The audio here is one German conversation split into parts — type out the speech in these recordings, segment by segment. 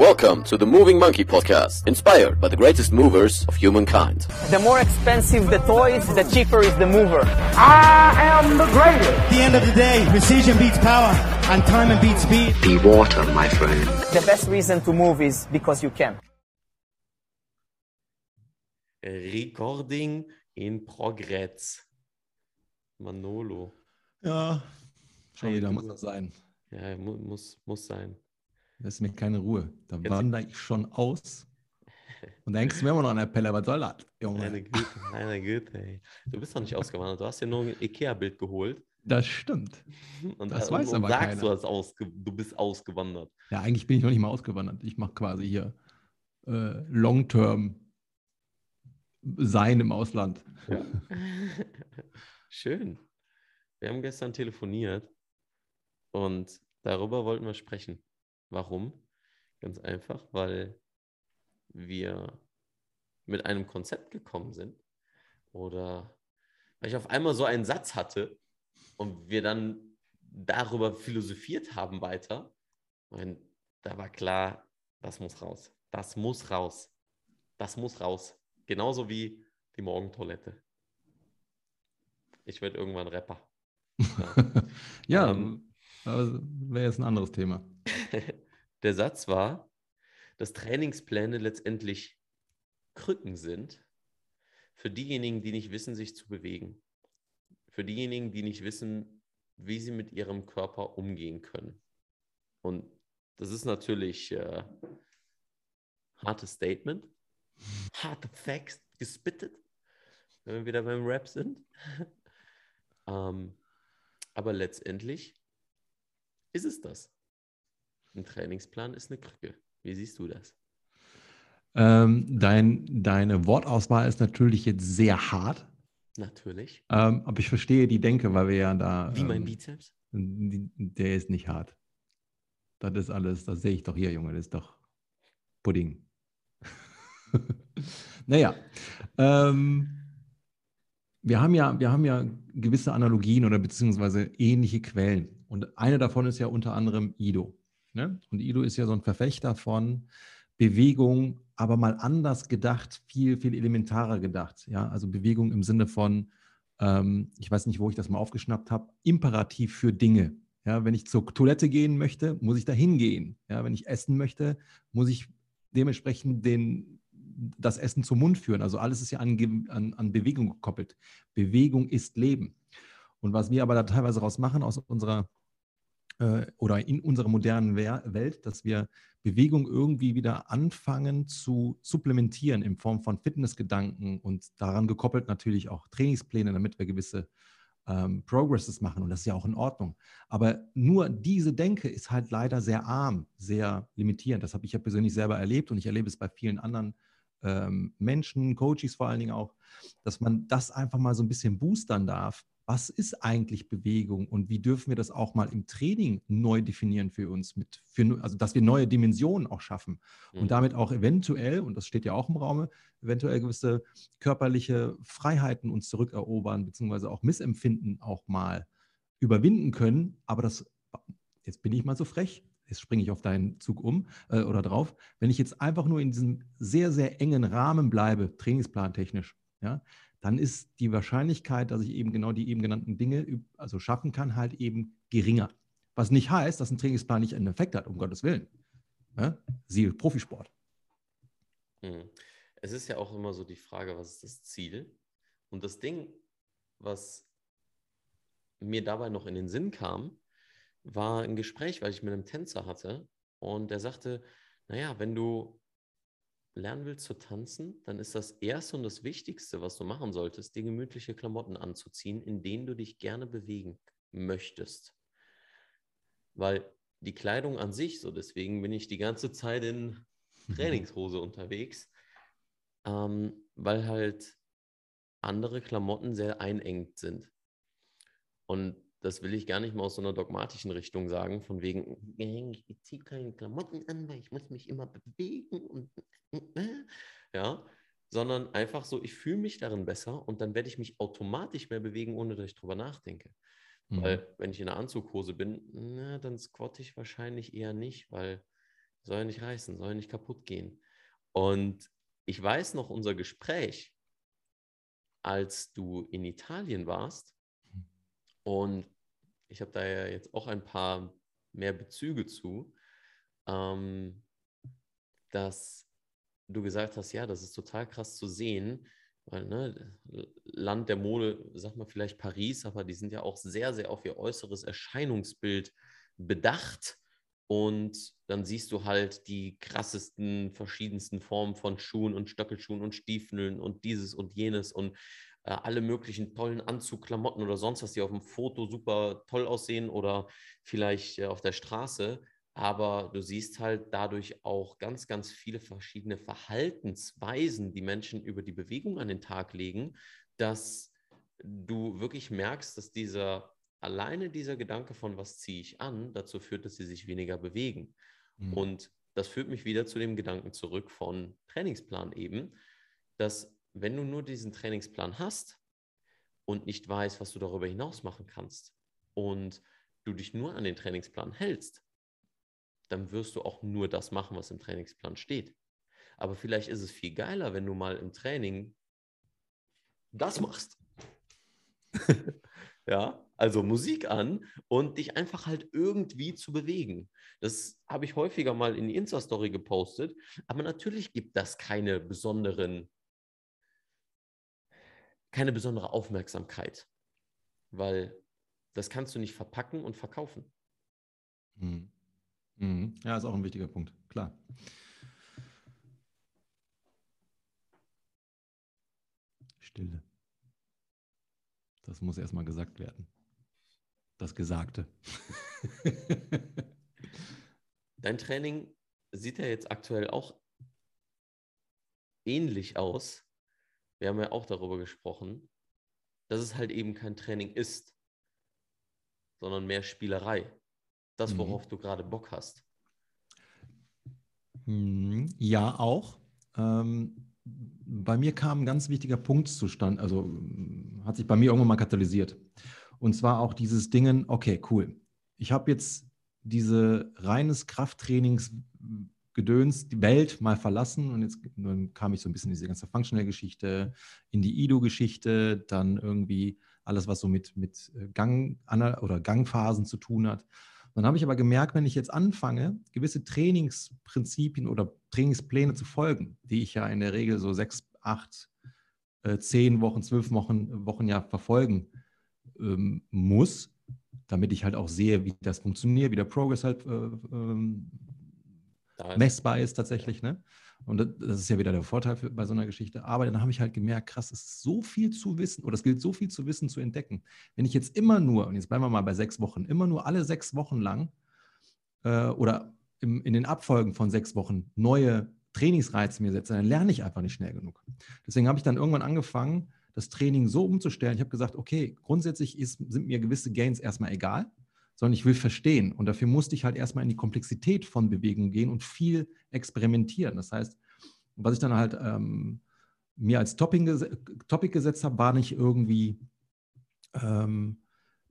Welcome to the Moving Monkey Podcast, inspired by the greatest movers of humankind. The more expensive the toys, the cheaper is the mover. I am the greatest. At the end of the day, precision beats power, and time beats speed. Be water, my friend. The best reason to move is because you can. Recording in Progress. Manolo. Ja, schon Hey, wieder du. muss das sein. Ja, mu muss, muss sein. Das ist mir keine Ruhe. Da Jetzt- wandere ich schon aus. Und da hängst du mir immer noch an der Pelle. Was soll das, Meine Junge? Güte, meine Güte, ey. Du bist doch nicht ausgewandert. Du hast ja nur ein Ikea-Bild geholt. Das stimmt. Und, Das und, weiß und aber sagst, keiner. du, du bist ausgewandert. Ja, eigentlich bin ich noch nicht mal ausgewandert. Ich mache quasi hier äh, Long-Term Sein im Ausland. Schön. Wir haben gestern telefoniert und darüber wollten wir sprechen. Warum? Ganz einfach, weil wir mit einem Konzept gekommen sind oder weil ich auf einmal so einen Satz hatte und wir dann darüber philosophiert haben weiter. Und da war klar, das muss raus. Das muss raus. Das muss raus. Genauso wie die Morgentoilette. Ich werde irgendwann Rapper. Ja. Ja, Ähm. aber wäre jetzt ein anderes Thema. Der Satz war, dass Trainingspläne letztendlich Krücken sind für diejenigen, die nicht wissen, sich zu bewegen. Für diejenigen, die nicht wissen, wie sie mit ihrem Körper umgehen können. Und das ist natürlich äh, hartes Statement, harte Facts gespittet, wenn wir wieder beim Rap sind. ähm, aber letztendlich ist es das. Ein Trainingsplan ist eine Krücke. Wie siehst du das? Ähm, dein, deine Wortauswahl ist natürlich jetzt sehr hart. Natürlich. Ähm, aber ich verstehe die Denke, weil wir ja da. Wie mein ähm, Bizeps? Die- Der ist nicht hart. Das ist alles, das sehe ich doch hier, Junge, das ist doch Pudding. naja, ähm, wir, haben ja, wir haben ja gewisse Analogien oder beziehungsweise ähnliche Quellen. Und eine davon ist ja unter anderem Ido. Ne? Und Ido ist ja so ein Verfechter von Bewegung, aber mal anders gedacht, viel, viel elementarer gedacht. Ja? Also Bewegung im Sinne von, ähm, ich weiß nicht, wo ich das mal aufgeschnappt habe, imperativ für Dinge. Ja, wenn ich zur Toilette gehen möchte, muss ich da hingehen. Ja, wenn ich essen möchte, muss ich dementsprechend den, das Essen zum Mund führen. Also alles ist ja an, an, an Bewegung gekoppelt. Bewegung ist Leben. Und was wir aber da teilweise raus machen aus unserer äh, oder in unserer modernen Wer- Welt, dass wir Bewegung irgendwie wieder anfangen zu supplementieren in Form von Fitnessgedanken und daran gekoppelt natürlich auch Trainingspläne, damit wir gewisse ähm, Progresses machen. Und das ist ja auch in Ordnung. Aber nur diese Denke ist halt leider sehr arm, sehr limitierend. Das habe ich ja persönlich selber erlebt und ich erlebe es bei vielen anderen ähm, Menschen, Coaches vor allen Dingen auch, dass man das einfach mal so ein bisschen boostern darf. Was ist eigentlich Bewegung und wie dürfen wir das auch mal im Training neu definieren für uns, mit, für, also dass wir neue Dimensionen auch schaffen Mhm. und damit auch eventuell, und das steht ja auch im Raume, eventuell gewisse körperliche Freiheiten uns zurückerobern, beziehungsweise auch Missempfinden auch mal überwinden können. Aber das, jetzt bin ich mal so frech, jetzt springe ich auf deinen Zug um äh, oder drauf. Wenn ich jetzt einfach nur in diesem sehr, sehr engen Rahmen bleibe, trainingsplantechnisch, ja, dann ist die Wahrscheinlichkeit, dass ich eben genau die eben genannten Dinge also schaffen kann, halt eben geringer. Was nicht heißt, dass ein Trainingsplan nicht einen Effekt hat, um Gottes Willen. Ja? Siehe Profisport. Mhm. Es ist ja auch immer so die Frage, was ist das Ziel? Und das Ding, was mir dabei noch in den Sinn kam, war ein Gespräch, weil ich mit einem Tänzer hatte und der sagte, naja, wenn du lernen willst zu tanzen, dann ist das Erste und das Wichtigste, was du machen solltest, dir gemütliche Klamotten anzuziehen, in denen du dich gerne bewegen möchtest. Weil die Kleidung an sich, so deswegen bin ich die ganze Zeit in Trainingshose unterwegs, ähm, weil halt andere Klamotten sehr einengt sind. Und das will ich gar nicht mal aus so einer dogmatischen Richtung sagen, von wegen, "Äh, ich ziehe keine Klamotten an, weil ich muss mich immer bewegen und äh, ja, sondern einfach so, ich fühle mich darin besser und dann werde ich mich automatisch mehr bewegen, ohne dass ich drüber nachdenke. Mhm. Weil wenn ich in einer Anzughose bin, na, dann squatte ich wahrscheinlich eher nicht, weil soll ja nicht reißen, soll ja nicht kaputt gehen. Und ich weiß noch unser Gespräch, als du in Italien warst. Und ich habe da ja jetzt auch ein paar mehr Bezüge zu, ähm, dass du gesagt hast, ja, das ist total krass zu sehen, weil ne, Land der Mode, sag mal vielleicht Paris, aber die sind ja auch sehr, sehr auf ihr äußeres Erscheinungsbild bedacht. Und dann siehst du halt die krassesten, verschiedensten Formen von Schuhen und Stöckelschuhen und Stiefeln und dieses und jenes und äh, alle möglichen tollen Anzugklamotten oder sonst was, die auf dem Foto super toll aussehen oder vielleicht äh, auf der Straße. Aber du siehst halt dadurch auch ganz, ganz viele verschiedene Verhaltensweisen, die Menschen über die Bewegung an den Tag legen, dass du wirklich merkst, dass dieser alleine dieser Gedanke von was ziehe ich an, dazu führt, dass sie sich weniger bewegen. Mhm. Und das führt mich wieder zu dem Gedanken zurück von Trainingsplan eben, dass wenn du nur diesen Trainingsplan hast und nicht weißt, was du darüber hinaus machen kannst und du dich nur an den Trainingsplan hältst, dann wirst du auch nur das machen, was im Trainingsplan steht. Aber vielleicht ist es viel geiler, wenn du mal im Training das machst. ja, also Musik an und dich einfach halt irgendwie zu bewegen. Das habe ich häufiger mal in die Insta-Story gepostet, aber natürlich gibt das keine besonderen keine besondere Aufmerksamkeit, weil das kannst du nicht verpacken und verkaufen. Mhm. Mhm. Ja, ist auch ein wichtiger Punkt, klar. Stille. Das muss erstmal gesagt werden. Das Gesagte. Dein Training sieht ja jetzt aktuell auch ähnlich aus wir haben ja auch darüber gesprochen, dass es halt eben kein Training ist, sondern mehr Spielerei. Das, mhm. worauf mhm. du gerade Bock hast. Mhm. Ja, auch. Ähm, bei mir kam ein ganz wichtiger Punkt zustande, also hat sich bei mir irgendwann mal katalysiert. Und zwar auch dieses Dingen, okay, cool. Ich habe jetzt diese reines Krafttrainings Gedöns, die Welt mal verlassen und jetzt dann kam ich so ein bisschen in diese ganze Functional-Geschichte, in die IDO-Geschichte, dann irgendwie alles, was so mit, mit äh, Gang oder Gangphasen zu tun hat. Dann habe ich aber gemerkt, wenn ich jetzt anfange, gewisse Trainingsprinzipien oder Trainingspläne zu folgen, die ich ja in der Regel so sechs, acht, äh, zehn Wochen, zwölf Wochen, Wochen ja verfolgen ähm, muss, damit ich halt auch sehe, wie das funktioniert, wie der Progress halt äh, ähm, messbar ist tatsächlich. Ne? Und das ist ja wieder der Vorteil für, bei so einer Geschichte. Aber dann habe ich halt gemerkt, krass, es ist so viel zu wissen oder es gilt so viel zu wissen, zu entdecken. Wenn ich jetzt immer nur, und jetzt bleiben wir mal bei sechs Wochen, immer nur alle sechs Wochen lang äh, oder im, in den Abfolgen von sechs Wochen neue Trainingsreize mir setze, dann lerne ich einfach nicht schnell genug. Deswegen habe ich dann irgendwann angefangen, das Training so umzustellen. Ich habe gesagt, okay, grundsätzlich ist, sind mir gewisse Gains erstmal egal sondern ich will verstehen. Und dafür musste ich halt erstmal in die Komplexität von Bewegung gehen und viel experimentieren. Das heißt, was ich dann halt ähm, mir als ges Topic gesetzt habe, war nicht irgendwie ähm,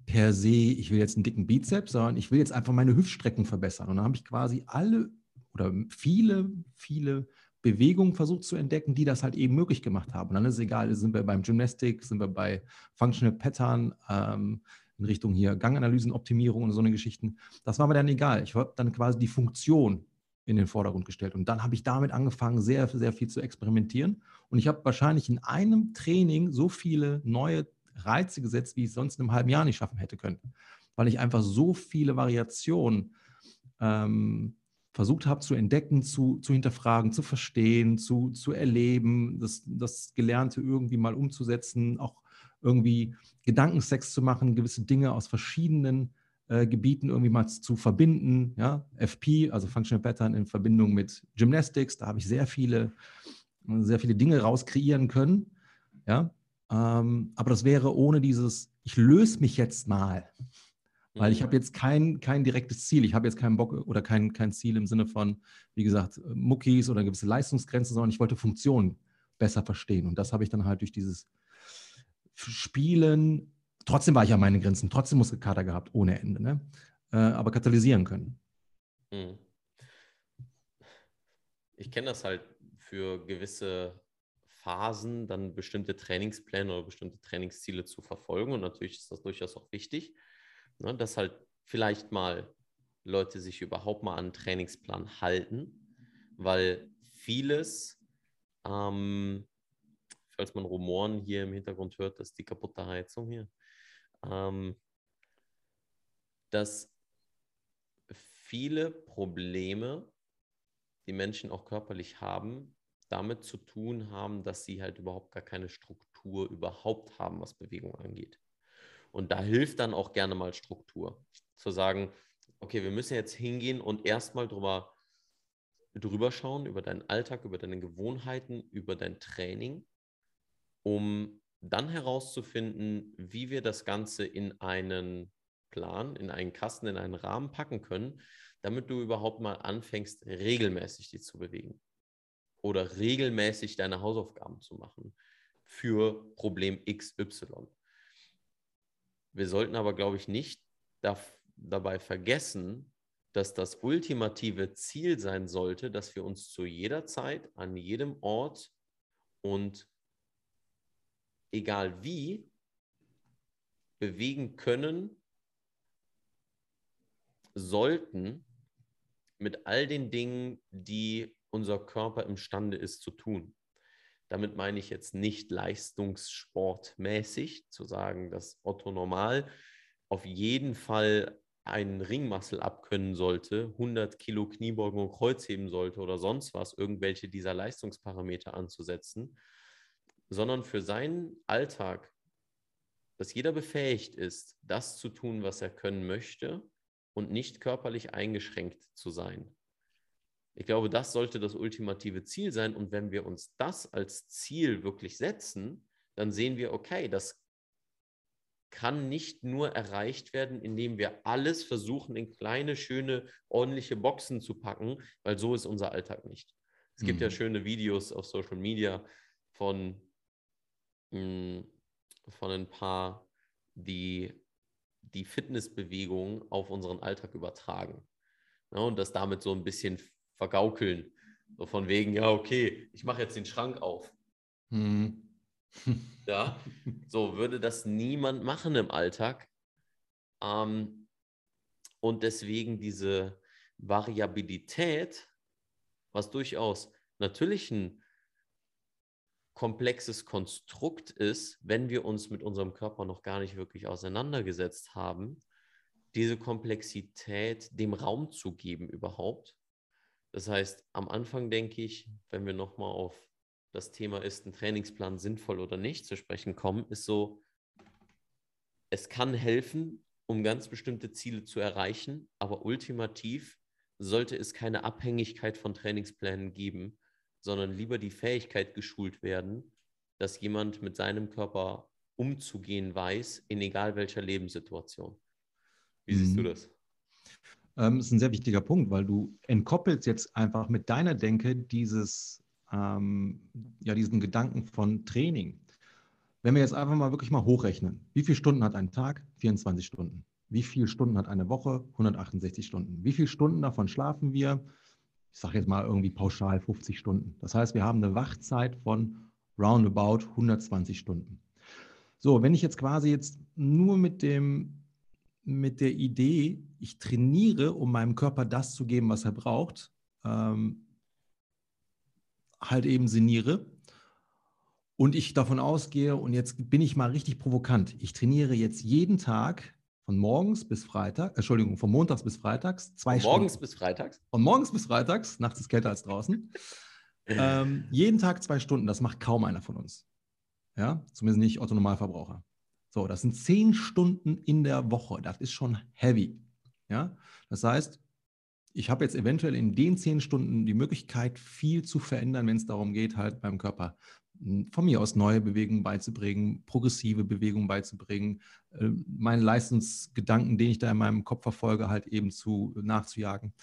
per se, ich will jetzt einen dicken Bizeps, sondern ich will jetzt einfach meine Hüftstrecken verbessern. Und dann habe ich quasi alle oder viele, viele Bewegungen versucht zu entdecken, die das halt eben möglich gemacht haben. Und dann ist es egal, sind wir beim Gymnastik, sind wir bei Functional Pattern, ähm, in Richtung hier Ganganalysenoptimierung und so eine Geschichten. Das war mir dann egal. Ich habe dann quasi die Funktion in den Vordergrund gestellt. Und dann habe ich damit angefangen, sehr, sehr viel zu experimentieren. Und ich habe wahrscheinlich in einem Training so viele neue Reize gesetzt, wie ich es sonst in einem halben Jahr nicht schaffen hätte können. Weil ich einfach so viele Variationen ähm, versucht habe zu entdecken, zu, zu hinterfragen, zu verstehen, zu, zu erleben, das, das Gelernte irgendwie mal umzusetzen, auch irgendwie Gedankensex zu machen, gewisse Dinge aus verschiedenen äh, Gebieten irgendwie mal zu verbinden. Ja? FP, also Functional Pattern in Verbindung mit Gymnastics, da habe ich sehr viele, sehr viele Dinge rauskreieren können. Ja? Ähm, aber das wäre ohne dieses, ich löse mich jetzt mal. Weil ich mhm. habe jetzt kein, kein direktes Ziel. Ich habe jetzt keinen Bock oder kein, kein Ziel im Sinne von, wie gesagt, Muckis oder gewisse Leistungsgrenzen, sondern ich wollte Funktionen besser verstehen. Und das habe ich dann halt durch dieses Spielen, trotzdem war ich an meine Grenzen, trotzdem Muskelkater gehabt, ohne Ende, ne? Äh, aber katalysieren können. Hm. ich kenne das halt für gewisse Phasen, dann bestimmte Trainingspläne oder bestimmte Trainingsziele zu verfolgen. Und natürlich ist das durchaus auch wichtig, ne, dass halt vielleicht mal Leute sich überhaupt mal an einen Trainingsplan halten, weil vieles, ähm, falls man Rumoren hier im Hintergrund hört, das ist die kaputte Heizung hier, ähm, dass viele Probleme, die Menschen auch körperlich haben, damit zu tun haben, dass sie halt überhaupt gar keine Struktur überhaupt haben, was Bewegung angeht. Und da hilft dann auch gerne mal Struktur. Zu sagen, okay, wir müssen jetzt hingehen und erstmal drüber, drüber schauen, über deinen Alltag, über deine Gewohnheiten, über dein Training, um dann herauszufinden, wie wir das Ganze in einen Plan, in einen Kasten, in einen Rahmen packen können, damit du überhaupt mal anfängst, regelmäßig dich zu bewegen oder regelmäßig deine Hausaufgaben zu machen für Problem XY. Wir sollten aber, glaube ich, nicht dabei vergessen, dass das ultimative Ziel sein sollte, dass wir uns zu jeder Zeit, an jedem Ort und egal wie bewegen können, sollten mit all den Dingen, die unser Körper imstande ist zu tun. Damit meine ich jetzt nicht leistungssportmäßig zu sagen, dass Otto Normal auf jeden Fall einen Ringmuscle abkönnen sollte, 100 Kilo Kniebeugen und Kreuzheben sollte oder sonst was, irgendwelche dieser Leistungsparameter anzusetzen, sondern für seinen Alltag, dass jeder befähigt ist, das zu tun, was er können möchte und nicht körperlich eingeschränkt zu sein. Ich glaube, das sollte das ultimative Ziel sein. Und wenn wir uns das als Ziel wirklich setzen, dann sehen wir, okay, das kann nicht nur erreicht werden, indem wir alles versuchen, in kleine, schöne, ordentliche Boxen zu packen, weil so ist unser Alltag nicht. Es gibt mhm. ja schöne Videos auf Social Media von, mh, hm, von ein paar, die die Fitnessbewegung auf unseren Alltag übertragen. Ja, und das damit so ein bisschen vergaukeln. So von wegen, ja, okay, ich mache jetzt den Schrank auf. Mhm. ja, so würde das niemand machen im Alltag. Ähm, und deswegen diese Variabilität, was durchaus natürlich ein komplexes Konstrukt ist, wenn wir uns mit unserem Körper noch gar nicht wirklich auseinandergesetzt haben, diese Komplexität dem Raum zu geben überhaupt. Das heißt, am Anfang denke ich, wenn wir nochmal auf das Thema ist ein Trainingsplan sinnvoll oder nicht zu sprechen kommen, ist so, es kann helfen, um ganz bestimmte Ziele zu erreichen, aber ultimativ sollte es keine Abhängigkeit von Trainingsplänen geben, sondern lieber die Fähigkeit geschult werden, dass jemand mit seinem Körper umzugehen weiß, in egal welcher Lebenssituation. Wie siehst mhm. du das? ähm, ist ein sehr wichtiger Punkt, weil du entkoppelst jetzt einfach mit deiner Denke dieses, ähm, ja, diesen Gedanken von Training. Wenn wir jetzt einfach mal wirklich mal hochrechnen, wie viele Stunden hat ein Tag? 24 Stunden. Wie viele Stunden hat eine Woche? 168 Stunden. Wie viele Stunden davon schlafen wir? Ich sage jetzt mal irgendwie pauschal 50 Stunden. Das heißt, wir haben eine Wachzeit von roundabout 120 Stunden. So, wenn ich jetzt quasi jetzt nur mit dem mit der Idee, ich trainiere, um meinem Körper das zu geben, was er braucht, ähm, halt eben sinniere und ich davon ausgehe, und jetzt bin ich mal richtig provokant, ich trainiere jetzt jeden Tag von morgens bis Freitag, Entschuldigung, von montags bis freitags, zwei von Morgens bis freitags? Von morgens bis freitags, nachts ist kälter als draußen. ähm, jeden Tag zwei Stunden, das macht kaum einer von uns. Ja, zumindest nicht Otto Normalverbraucher. So, das sind zehn Stunden in der Woche. Das ist schon heavy. Ja, das heißt, ich habe jetzt eventuell in den zehn Stunden die Möglichkeit, viel zu verändern, wenn es darum geht, halt beim Körper von mir aus neue Bewegungen beizubringen, progressive Bewegungen beizubringen, äh, meinen Leistungsgedanken, den ich da in meinem Kopf verfolge, halt eben zu nachzujagen.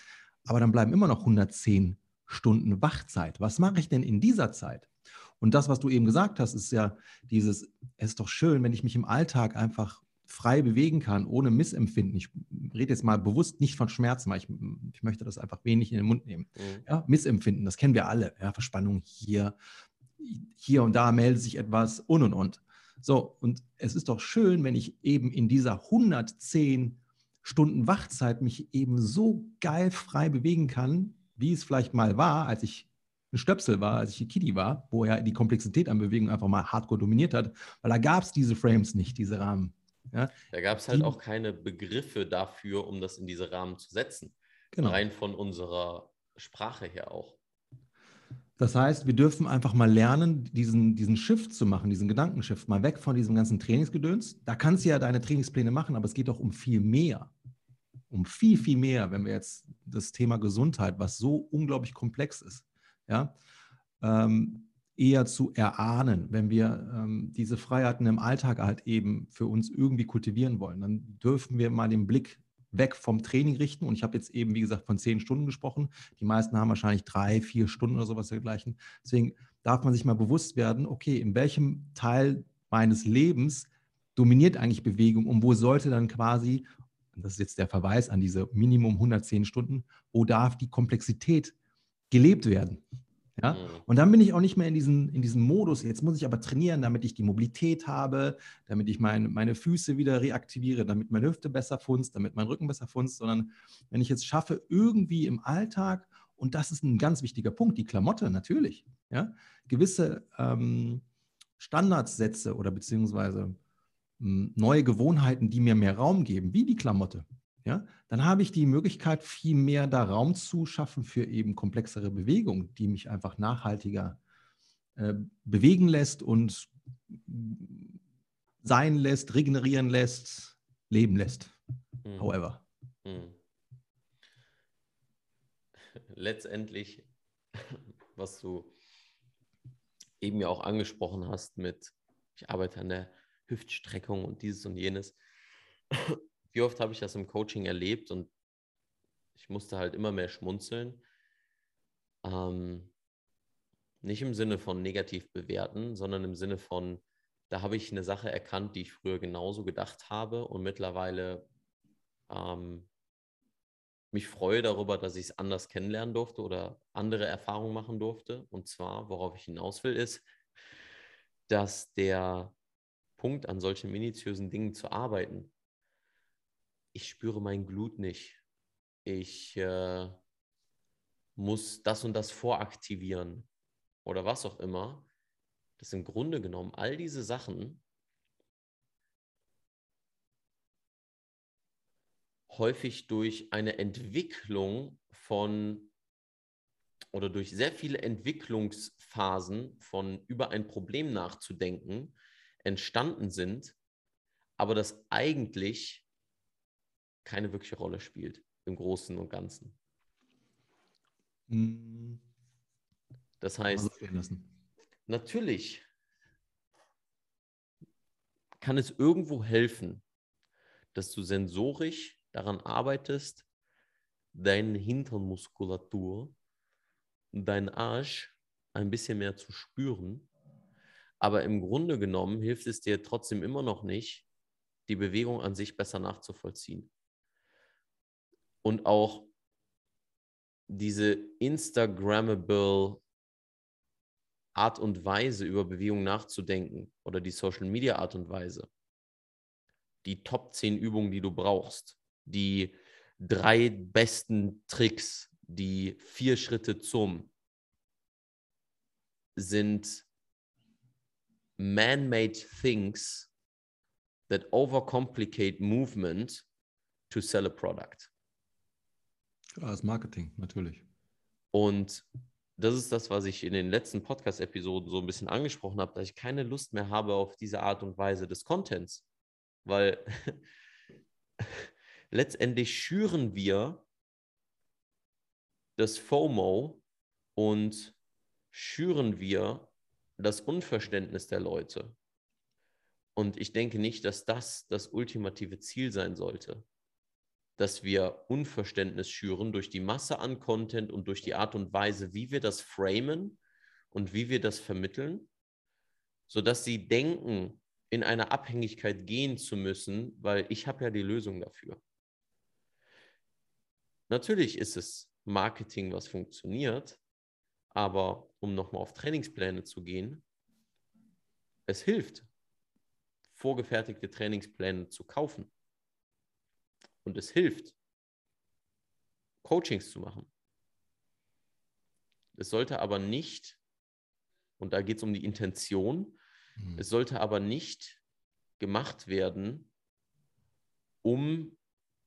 Aber dann bleiben immer noch 110 Stunden Wachzeit. Was mache ich denn in dieser Zeit? Und das, was du eben gesagt hast, ist ja dieses, es ist doch schön, wenn ich mich im Alltag einfach frei bewegen kann, ohne Missempfinden. Ich rede jetzt mal bewusst nicht von Schmerzen, weil ich, ich möchte das einfach wenig in den Mund nehmen. Mhm. Ja, Missempfinden, das kennen wir alle. Ja, Verspannung hier, hier und da meldet sich etwas und und und. So, und es ist doch schön, wenn ich eben in dieser 110 Stunden Wachzeit mich eben so geil frei bewegen kann, wie es vielleicht mal war, als ich ein Stöpsel war, als ich ein Kitty war, wo er die Komplexität an Bewegung einfach mal hardcore dominiert hat, weil da gab es diese Frames nicht, diese Rahmen. Ja? Da gab es halt die, auch keine Begriffe dafür, um das in diese Rahmen zu setzen. Genau. Rein von unserer Sprache her auch. Das heißt, wir dürfen einfach mal lernen, diesen, diesen Shift zu machen, diesen Gedankenshift, mal weg von diesem ganzen Trainingsgedöns. Da kannst du ja deine Trainingspläne machen, aber es geht auch um viel mehr. Um viel, viel mehr, wenn wir jetzt das Thema Gesundheit, was so unglaublich komplex ist, ja, ähm, eher zu erahnen, wenn wir ähm, diese Freiheiten im Alltag halt eben für uns irgendwie kultivieren wollen, dann dürfen wir mal den Blick weg vom Training richten. Und ich habe jetzt eben, wie gesagt, von zehn Stunden gesprochen. Die meisten haben wahrscheinlich drei, vier Stunden oder sowas dergleichen. Deswegen darf man sich mal bewusst werden, okay, in welchem Teil meines Lebens dominiert eigentlich Bewegung und wo sollte dann quasi, das ist jetzt der Verweis an diese Minimum 110 Stunden, wo darf die Komplexität gelebt werden? Ja? Mhm. Und dann bin ich auch nicht mehr in diesem in diesen Modus, jetzt muss ich aber trainieren, damit ich die Mobilität habe, damit ich mein, meine Füße wieder reaktiviere, damit meine Hüfte besser funzt, damit mein Rücken besser funzt, sondern wenn ich jetzt schaffe, irgendwie im Alltag, und das ist ein ganz wichtiger Punkt, die Klamotte natürlich, ja, gewisse ähm, Standardsätze oder beziehungsweise hm, neue Gewohnheiten, die mir mehr Raum geben, wie die Klamotte, ja, dann habe ich die Möglichkeit, viel mehr da Raum zu schaffen für eben komplexere Bewegungen, die mich einfach nachhaltiger äh, bewegen lässt und sein lässt, regenerieren lässt, leben lässt. Mhm. However. Mhm. Letztendlich, was du eben ja auch angesprochen hast mit, ich arbeite an der Hüftstreckung und dieses und jenes wie oft habe ich das im Coaching erlebt und ich musste halt immer mehr schmunzeln. Ähm, nicht im Sinne von negativ bewerten, sondern im Sinne von, da habe ich eine Sache erkannt, die ich früher genauso gedacht habe und mittlerweile ähm, mich freue darüber, dass ich es anders kennenlernen durfte oder andere Erfahrungen machen durfte. Und zwar, worauf ich hinaus will, ist, dass der Punkt, an solchen minutiösen Dingen zu arbeiten, ich spüre mein Glut nicht. Ich äh, muss das und das voraktivieren oder was auch immer. Das im Grunde genommen all diese Sachen häufig durch eine Entwicklung von oder durch sehr viele Entwicklungsphasen von über ein Problem nachzudenken entstanden sind, aber das eigentlich keine wirkliche Rolle spielt im Großen und Ganzen. Hm. Das heißt, natürlich kann es irgendwo helfen, dass du sensorisch daran arbeitest, deine Hinternmuskulatur, deinen Arsch ein bisschen mehr zu spüren. Aber im Grunde genommen hilft es dir trotzdem immer noch nicht, die Bewegung an sich besser nachzuvollziehen und auch diese Instagrammable Art und Weise über Bewegung nachzudenken oder die Social Media Art und Weise. Die Top 10 Übungen, die du brauchst, die drei besten Tricks, die vier Schritte zum sind man-made things that overcomplicate movement to sell a product. Das Marketing, natürlich. Und das ist das, was ich in den letzten Podcast-Episoden so ein bisschen angesprochen habe, dass ich keine Lust mehr habe auf diese Art und Weise des Contents. Weil letztendlich schüren wir das FOMO und schüren wir das Unverständnis der Leute. Und ich denke nicht, dass das das ultimative Ziel sein sollte dass wir Unverständnis schüren durch die Masse an Content und durch die Art und Weise, wie wir das framen und wie wir das vermitteln, sodass sie denken, in eine Abhängigkeit gehen zu müssen, weil ich habe ja die Lösung dafür. Natürlich ist es Marketing, was funktioniert, aber um nochmal auf Trainingspläne zu gehen, es hilft, vorgefertigte Trainingspläne zu kaufen. Und es hilft, Coachings zu machen. Es sollte aber nicht, und da geht es um die Intention, mhm. es sollte aber nicht gemacht werden, um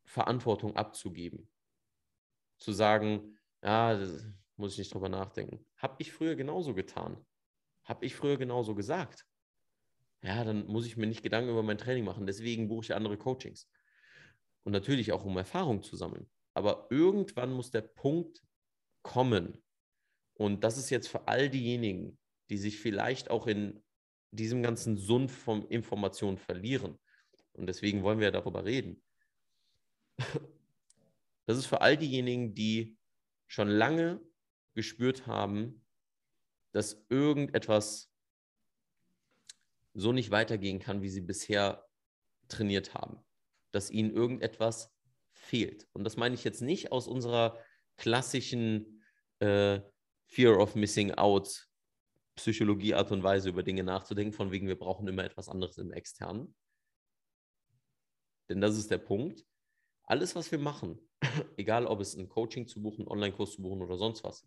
Verantwortung abzugeben. Zu sagen, ja, muss ich nicht drüber nachdenken. Habe ich früher genauso getan. Habe ich früher genauso gesagt. Ja, dann muss ich mir nicht Gedanken über mein Training machen. Deswegen buche ich andere Coachings. Und natürlich auch, um Erfahrung zu sammeln. Aber irgendwann muss der Punkt kommen. Und das ist jetzt für all diejenigen, die sich vielleicht auch in diesem ganzen Sumpf von Informationen verlieren. Und deswegen wollen wir darüber reden. Das ist für all diejenigen, die schon lange gespürt haben, dass irgendetwas so nicht weitergehen kann, wie sie bisher trainiert haben. Dass ihnen irgendetwas fehlt. Und das meine ich jetzt nicht aus unserer klassischen äh, Fear of Missing Out Psychologie Art und Weise über Dinge nachzudenken, von wegen wir brauchen immer etwas anderes im Externen. Denn das ist der Punkt. Alles, was wir machen, egal ob es ein Coaching zu buchen, Online-Kurs zu buchen oder sonst was,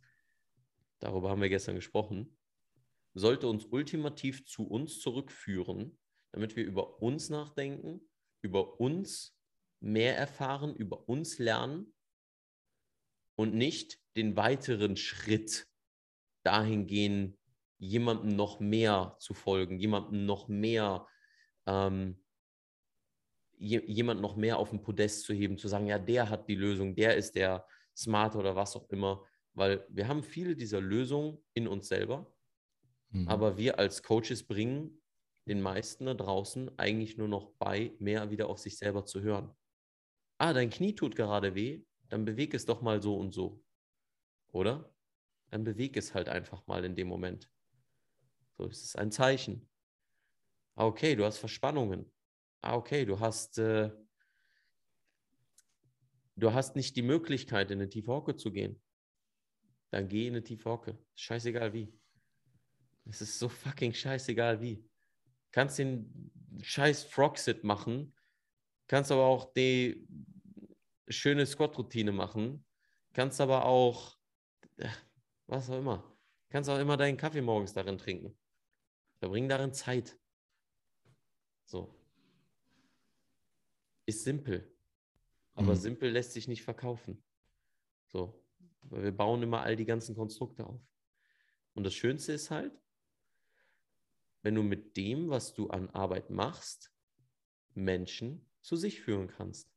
darüber haben wir gestern gesprochen, sollte uns ultimativ zu uns zurückführen, damit wir über uns nachdenken, über uns mehr erfahren, über uns lernen und nicht den weiteren Schritt dahin gehen, jemandem noch mehr zu folgen, jemandem noch mehr, ähm, jemand noch mehr auf den Podest zu heben, zu sagen, ja, der hat die Lösung, der ist der Smart oder was auch immer, weil wir haben viele dieser Lösungen in uns selber, mhm. aber wir als Coaches bringen den meisten da draußen eigentlich nur noch bei, mehr wieder auf sich selber zu hören. Ah, dein Knie tut gerade weh, dann beweg es doch mal so und so. Oder? Dann beweg es halt einfach mal in dem Moment. So ist es ein Zeichen. Ah, okay, du hast Verspannungen. Ah, okay, du hast, äh, du hast nicht die Möglichkeit, in eine tiefe Hocke zu gehen dann geh in eine tiefe Hocke. Scheißegal wie. Es ist so fucking scheißegal wie. Kannst den scheiß Frog-Sit machen, kannst aber auch die schöne Squat-Routine machen, kannst aber auch, was auch immer, kannst auch immer deinen Kaffee morgens darin trinken. Verbring darin Zeit. So. Ist simpel. Aber mhm. simpel lässt sich nicht verkaufen. So. Weil wir bauen immer all die ganzen Konstrukte auf. Und das Schönste ist halt, wenn du mit dem, was du an Arbeit machst, Menschen zu sich führen kannst.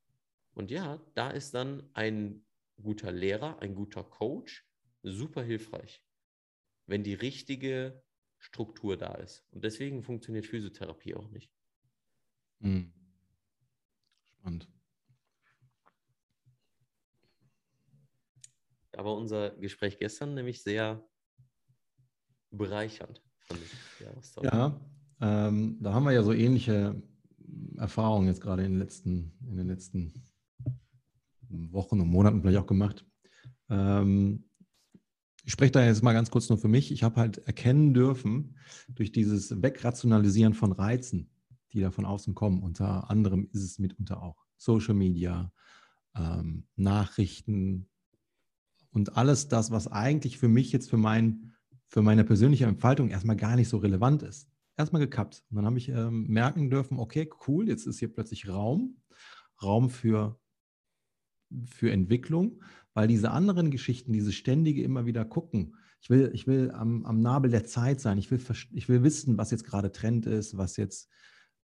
Und ja, da ist dann ein guter Lehrer, ein guter Coach super hilfreich, wenn die richtige Struktur da ist. Und deswegen funktioniert Physiotherapie auch nicht. Hm. Spannend. Da war unser Gespräch gestern nämlich sehr bereichernd. Ja, ähm, da haben wir ja so ähnliche Erfahrungen jetzt gerade in den letzten, in den letzten Wochen und Monaten vielleicht auch gemacht. Ähm, ich spreche da jetzt mal ganz kurz nur für mich. Ich habe halt erkennen dürfen, durch dieses Wegrationalisieren von Reizen, die da von außen kommen, unter anderem ist es mitunter auch Social Media, ähm, Nachrichten, und alles das, was eigentlich für mich jetzt für, mein, für meine persönliche Entfaltung erstmal gar nicht so relevant ist, erstmal gekappt. Und dann habe ich ähm, merken dürfen, okay, cool, jetzt ist hier plötzlich Raum, Raum für, für Entwicklung, weil diese anderen Geschichten, diese ständige immer wieder gucken, ich will, ich will am, am Nabel der Zeit sein, ich will, ich will wissen, was jetzt gerade Trend ist, was jetzt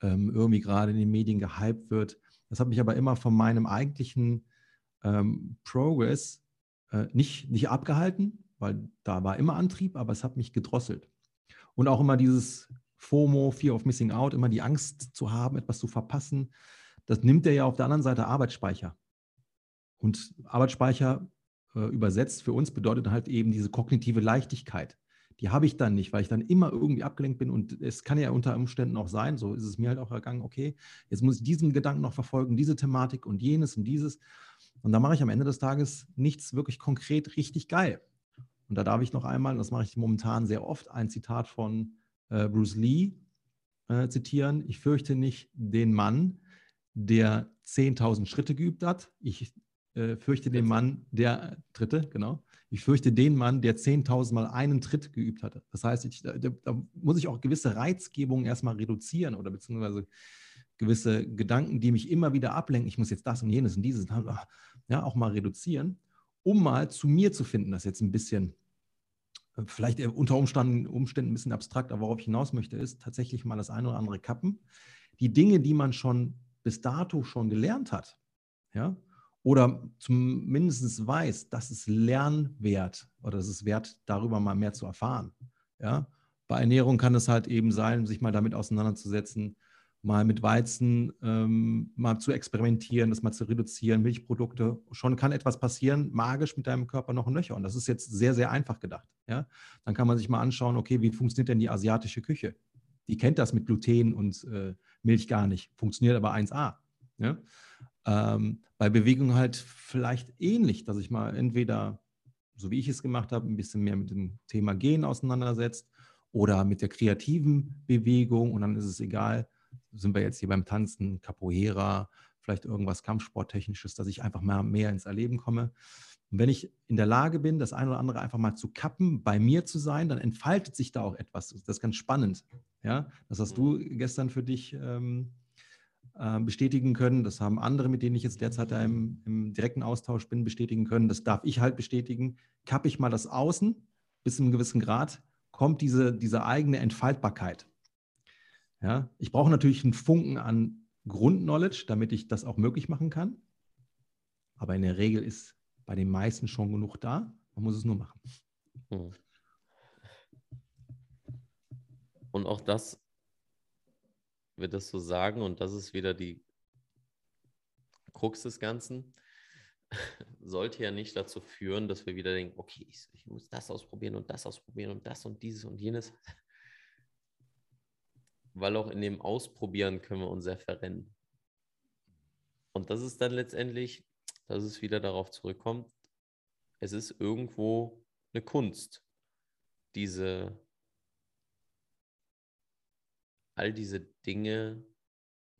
ähm, irgendwie gerade in den Medien gehypt wird. Das hat mich aber immer von meinem eigentlichen ähm, Progress äh, nicht, nicht abgehalten, weil da war immer Antrieb, aber es hat mich gedrosselt. Und auch immer dieses FOMO, Fear of Missing Out, immer die Angst zu haben, etwas zu verpassen, das nimmt er ja auf der anderen Seite Arbeitsspeicher. Und Arbeitsspeicher äh, übersetzt für uns bedeutet halt eben diese kognitive Leichtigkeit, die habe ich dann nicht, weil ich dann immer irgendwie abgelenkt bin und es kann ja unter Umständen auch sein, so ist es mir halt auch ergangen, okay, jetzt muss ich diesen Gedanken noch verfolgen, diese Thematik und jenes und dieses. Und da mache ich am Ende des Tages nichts wirklich konkret richtig geil. Und da darf ich noch einmal, das mache ich momentan sehr oft, ein Zitat von äh, Bruce Lee äh, zitieren. Ich fürchte nicht den Mann, der 10.000 Schritte geübt hat. Ich äh, fürchte den Mann, der, dritte, genau. Ich fürchte den Mann, der 10.000 Mal einen Tritt geübt hatte. Das heißt, ich, da, da, muss ich auch gewisse Reizgebungen erstmal reduzieren oder beziehungsweise gewisse Gedanken, die mich immer wieder ablenken. Ich muss jetzt das und jenes und dieses, ja, auch mal reduzieren um mal zu mir zu finden. Das ist jetzt ein bisschen, äh, vielleicht unter Umständen, Umständen ein bisschen abstrakt, aber worauf ich hinaus möchte, ist tatsächlich mal das eine oder andere Kappen. Die Dinge, die man schon bis dato schon gelernt hat, ja, oder zumindest weiß, dass es Lernwert oder es ist wert, darüber mal mehr zu erfahren. Ja. Bei Ernährung kann es halt eben sein, sich mal damit auseinanderzusetzen, mal mit Weizen ähm, mal zu experimentieren, das mal zu reduzieren, Milchprodukte. Schon kann etwas passieren, magisch mit deinem Körper noch ein Löcher. Und das ist jetzt sehr, sehr einfach gedacht. Ja? Dann kann man sich mal anschauen, okay, wie funktioniert denn die asiatische Küche? Die kennt das mit Gluten und äh, Milch gar nicht, funktioniert aber 1A. Ja? Ähm, bei Bewegung halt vielleicht ähnlich, dass ich mal entweder, so wie ich es gemacht habe, ein bisschen mehr mit dem Thema Gen auseinandersetzt oder mit der kreativen Bewegung und dann ist es egal, sind wir jetzt hier beim Tanzen, Capoeira, vielleicht irgendwas Kampfsporttechnisches, dass ich einfach mal mehr ins Erleben komme. Und wenn ich in der Lage bin, das eine oder andere einfach mal zu kappen, bei mir zu sein, dann entfaltet sich da auch etwas. Das ist ganz spannend. Ja, das hast du mhm. gestern für dich ähm, äh, bestätigen können. Das haben andere, mit denen ich jetzt derzeit im, im, direkten Austausch bin, bestätigen können. Das darf ich halt bestätigen. Kappe ich mal das Außen bis zu einem gewissen Grad, kommt diese, diese eigene Entfaltbarkeit. Ja, ich brauche natürlich einen Funken an Grundknowledge, damit ich das auch möglich machen kann. Aber in der Regel ist bei den meisten schon genug da. Man muss es nur machen. Hm. Und auch das wird das so sagen, und das ist wieder die Krux des Ganzen, sollte ja nicht dazu führen, dass wir wieder denken, okay, ich, ich muss das ausprobieren und das ausprobieren und das und dieses und jenes weil auch in dem Ausprobieren können wir uns sehr verrennen. Und das ist dann letztendlich, dass es wieder darauf zurückkommt, es ist irgendwo eine Kunst, diese, all diese Dinge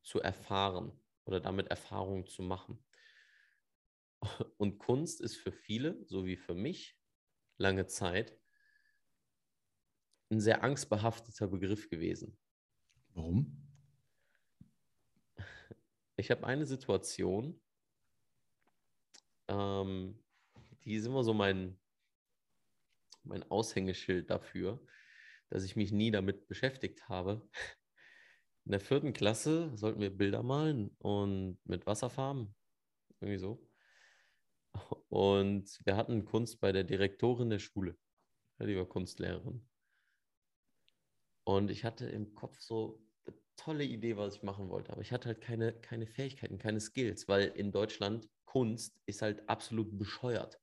zu erfahren oder damit Erfahrungen zu machen. Und Kunst ist für viele, so wie für mich, lange Zeit ein sehr angstbehafteter Begriff gewesen. Warum? Ich habe eine Situation, ähm, die ist immer so mein, mein Aushängeschild dafür, dass ich mich nie damit beschäftigt habe. In der vierten Klasse sollten wir Bilder malen und mit Wasserfarben, irgendwie so. Und wir hatten Kunst bei der Direktorin der Schule, die war Kunstlehrerin. Und ich hatte im Kopf so, tolle Idee, was ich machen wollte, aber ich hatte halt keine, keine Fähigkeiten, keine Skills, weil in Deutschland Kunst ist halt absolut bescheuert.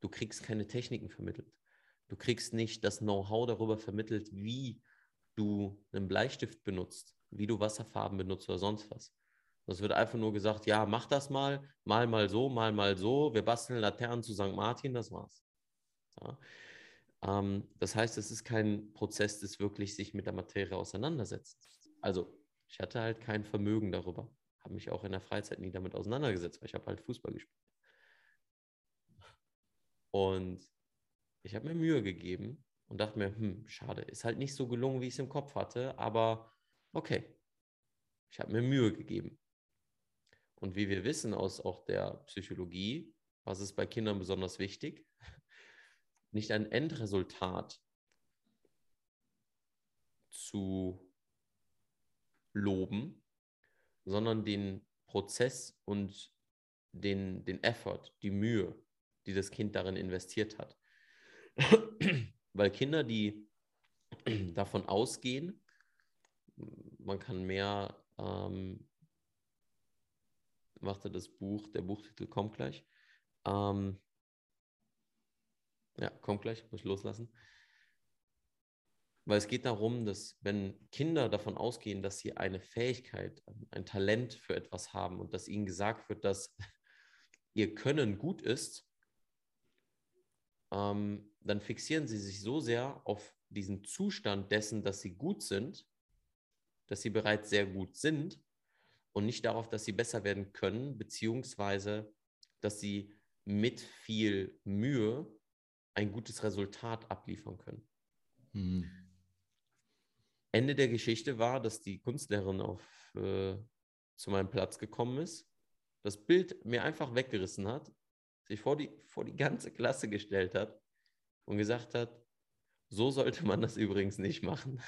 Du kriegst keine Techniken vermittelt. Du kriegst nicht das Know-how darüber vermittelt, wie du einen Bleistift benutzt, wie du Wasserfarben benutzt oder sonst was. Es wird einfach nur gesagt, ja, mach das mal, mal mal so, mal mal so, wir basteln Laternen zu St. Martin, das war's. Ja. Ähm, das heißt, es ist kein Prozess des wirklich sich mit der Materie auseinandersetzt. Also, ich hatte halt kein Vermögen darüber. Habe mich auch in der Freizeit nie damit auseinandergesetzt, weil ich habe halt Fußball gespielt. Und ich habe mir Mühe gegeben und dachte mir, hm, schade, ist halt nicht so gelungen, wie ich es im Kopf hatte, aber okay, ich habe mir Mühe gegeben. Und wie wir wissen aus auch der Psychologie, was ist bei Kindern besonders wichtig? Nicht ein Endresultat zu loben, sondern den Prozess und den, den Effort, die Mühe, die das Kind darin investiert hat. Weil Kinder, die davon ausgehen, man kann mehr, ähm, machte das Buch, der Buchtitel kommt gleich. Ähm, ja, kommt gleich, muss ich loslassen. Weil es geht darum, dass wenn Kinder davon ausgehen, dass sie eine Fähigkeit, ein Talent für etwas haben und dass ihnen gesagt wird, dass ihr Können gut ist, ähm, dann fixieren sie sich so sehr auf diesen Zustand dessen, dass sie gut sind, dass sie bereits sehr gut sind und nicht darauf, dass sie besser werden können, beziehungsweise dass sie mit viel Mühe ein gutes Resultat abliefern können. Mhm. Ende der Geschichte war, dass die Kunstlehrerin auf, äh, zu meinem Platz gekommen ist, das Bild mir einfach weggerissen hat, sich vor die, vor die ganze Klasse gestellt hat und gesagt hat, so sollte man das übrigens nicht machen.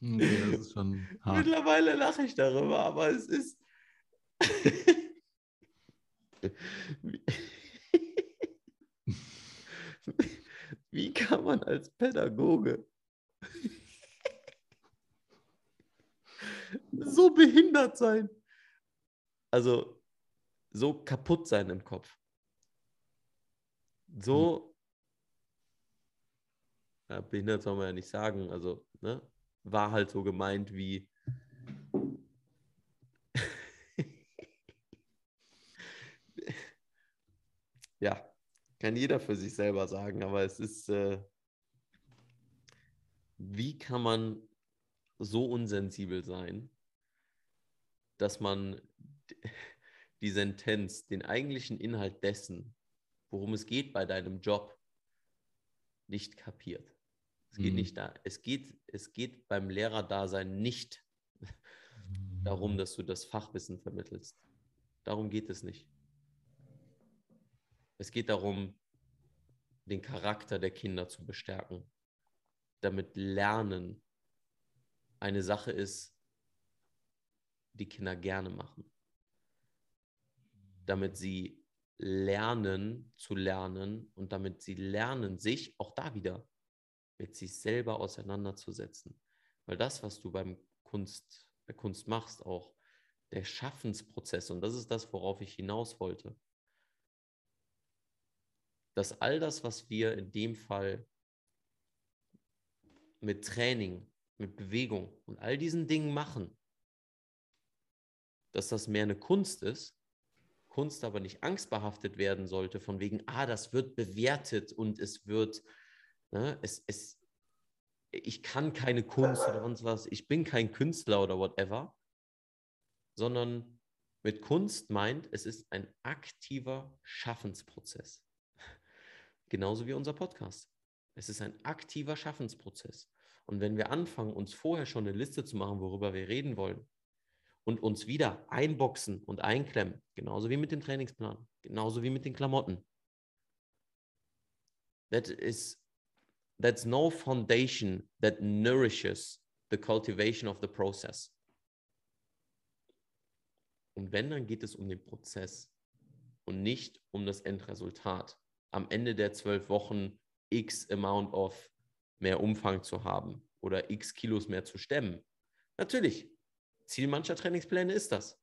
Okay, das ist schon hart. Mittlerweile lache ich darüber, aber es ist. Wie kann man als Pädagoge so behindert sein? Also so kaputt sein im Kopf. So, ja, behindert soll man ja nicht sagen, also ne, war halt so gemeint wie ja, kann jeder für sich selber sagen, aber es ist, äh, wie kann man so unsensibel sein, dass man die Sentenz, den eigentlichen Inhalt dessen, worum es geht bei deinem Job, nicht kapiert. Es geht mhm. nicht da, es geht, es geht beim Lehrerdasein nicht darum, dass du das Fachwissen vermittelst. Darum geht es nicht. Es geht darum, den Charakter der Kinder zu bestärken, damit Lernen eine Sache ist, die Kinder gerne machen. Damit sie lernen zu lernen und damit sie lernen, sich auch da wieder mit sich selber auseinanderzusetzen. Weil das, was du beim Kunst, bei Kunst machst, auch der Schaffensprozess, und das ist das, worauf ich hinaus wollte, dass all das, was wir in dem Fall mit Training, mit Bewegung und all diesen Dingen machen, dass das mehr eine Kunst ist, Kunst aber nicht angstbehaftet werden sollte, von wegen, ah, das wird bewertet und es wird, ne, es, es, ich kann keine Kunst oder sonst was, ich bin kein Künstler oder whatever, sondern mit Kunst meint, es ist ein aktiver Schaffensprozess. Genauso wie unser Podcast. Es ist ein aktiver Schaffensprozess. Und wenn wir anfangen, uns vorher schon eine Liste zu machen, worüber wir reden wollen, und uns wieder einboxen und einklemmen, genauso wie mit dem Trainingsplan, genauso wie mit den Klamotten. That is that's no foundation that nourishes the cultivation of the process. Und wenn, dann geht es um den Prozess und nicht um das Endresultat am Ende der zwölf Wochen x Amount of mehr Umfang zu haben oder x Kilos mehr zu stemmen. Natürlich, Ziel mancher Trainingspläne ist das.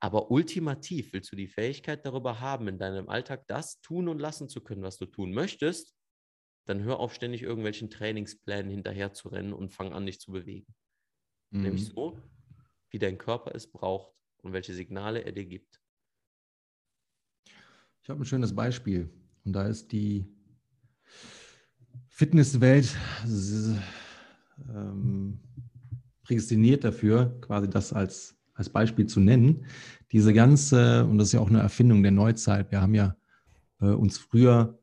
Aber ultimativ willst du die Fähigkeit darüber haben, in deinem Alltag das tun und lassen zu können, was du tun möchtest, dann hör auf, ständig irgendwelchen Trainingsplänen hinterher zu rennen und fang an, dich zu bewegen. Mhm. Nämlich so, wie dein Körper es braucht und welche Signale er dir gibt. Ich habe ein schönes Beispiel. Und da ist die Fitnesswelt ähm, prädestiniert dafür, quasi das als, als Beispiel zu nennen. Diese ganze, und das ist ja auch eine Erfindung der Neuzeit, wir haben ja äh, uns früher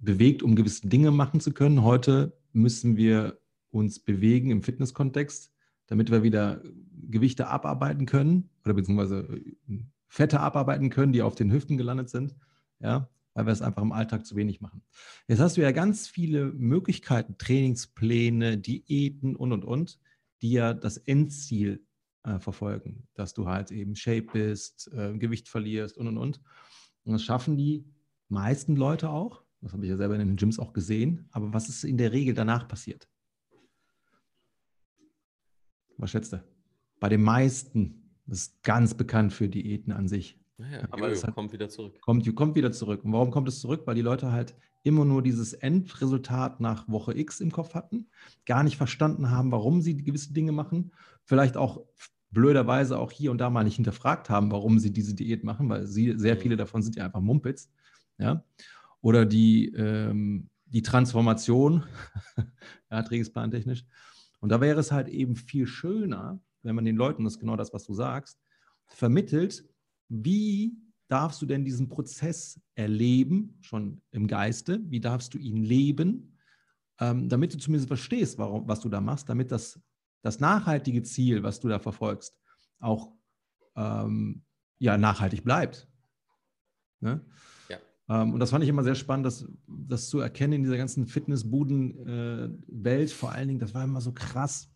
bewegt, um gewisse Dinge machen zu können. Heute müssen wir uns bewegen im Fitnesskontext, damit wir wieder Gewichte abarbeiten können oder beziehungsweise äh, Fette abarbeiten können, die auf den Hüften gelandet sind. Ja, weil wir es einfach im Alltag zu wenig machen. Jetzt hast du ja ganz viele Möglichkeiten, Trainingspläne, Diäten und, und, und, die ja das Endziel äh, verfolgen, dass du halt eben Shape bist, äh, Gewicht verlierst und, und, und. Und das schaffen die meisten Leute auch. Das habe ich ja selber in den Gyms auch gesehen. Aber was ist in der Regel danach passiert? Was schätzt du? Bei den meisten, das ist ganz bekannt für Diäten an sich. Naja, Aber es hat- kommt wieder zurück. kommt, kommt wieder zurück. Und warum kommt es zurück? Weil die Leute halt immer nur dieses Endresultat nach Woche X im Kopf hatten, gar nicht verstanden haben, warum sie gewisse Dinge machen, vielleicht auch blöderweise auch hier und da mal nicht hinterfragt haben, warum sie diese Diät machen, weil sie, sehr Mhm. viele davon sind ja einfach Mumpitz. Ja? Oder die, ähm, die Transformation, ja, trainingsplantechnisch. Und da wäre es halt eben viel schöner, wenn man den Leuten, das ist genau das, was du sagst, vermittelt, wie darfst du denn diesen Prozess erleben, schon im Geiste? Wie darfst du ihn leben, ähm, damit du zumindest verstehst, warum, was du da machst, damit das, das nachhaltige Ziel, was du da verfolgst, auch ähm, ja, nachhaltig bleibt. Ne? Ja. Ähm, und das fand ich immer sehr spannend, das, das zu erkennen in dieser ganzen Fitnessbuden-Welt. Vor allen Dingen, das war immer so krass.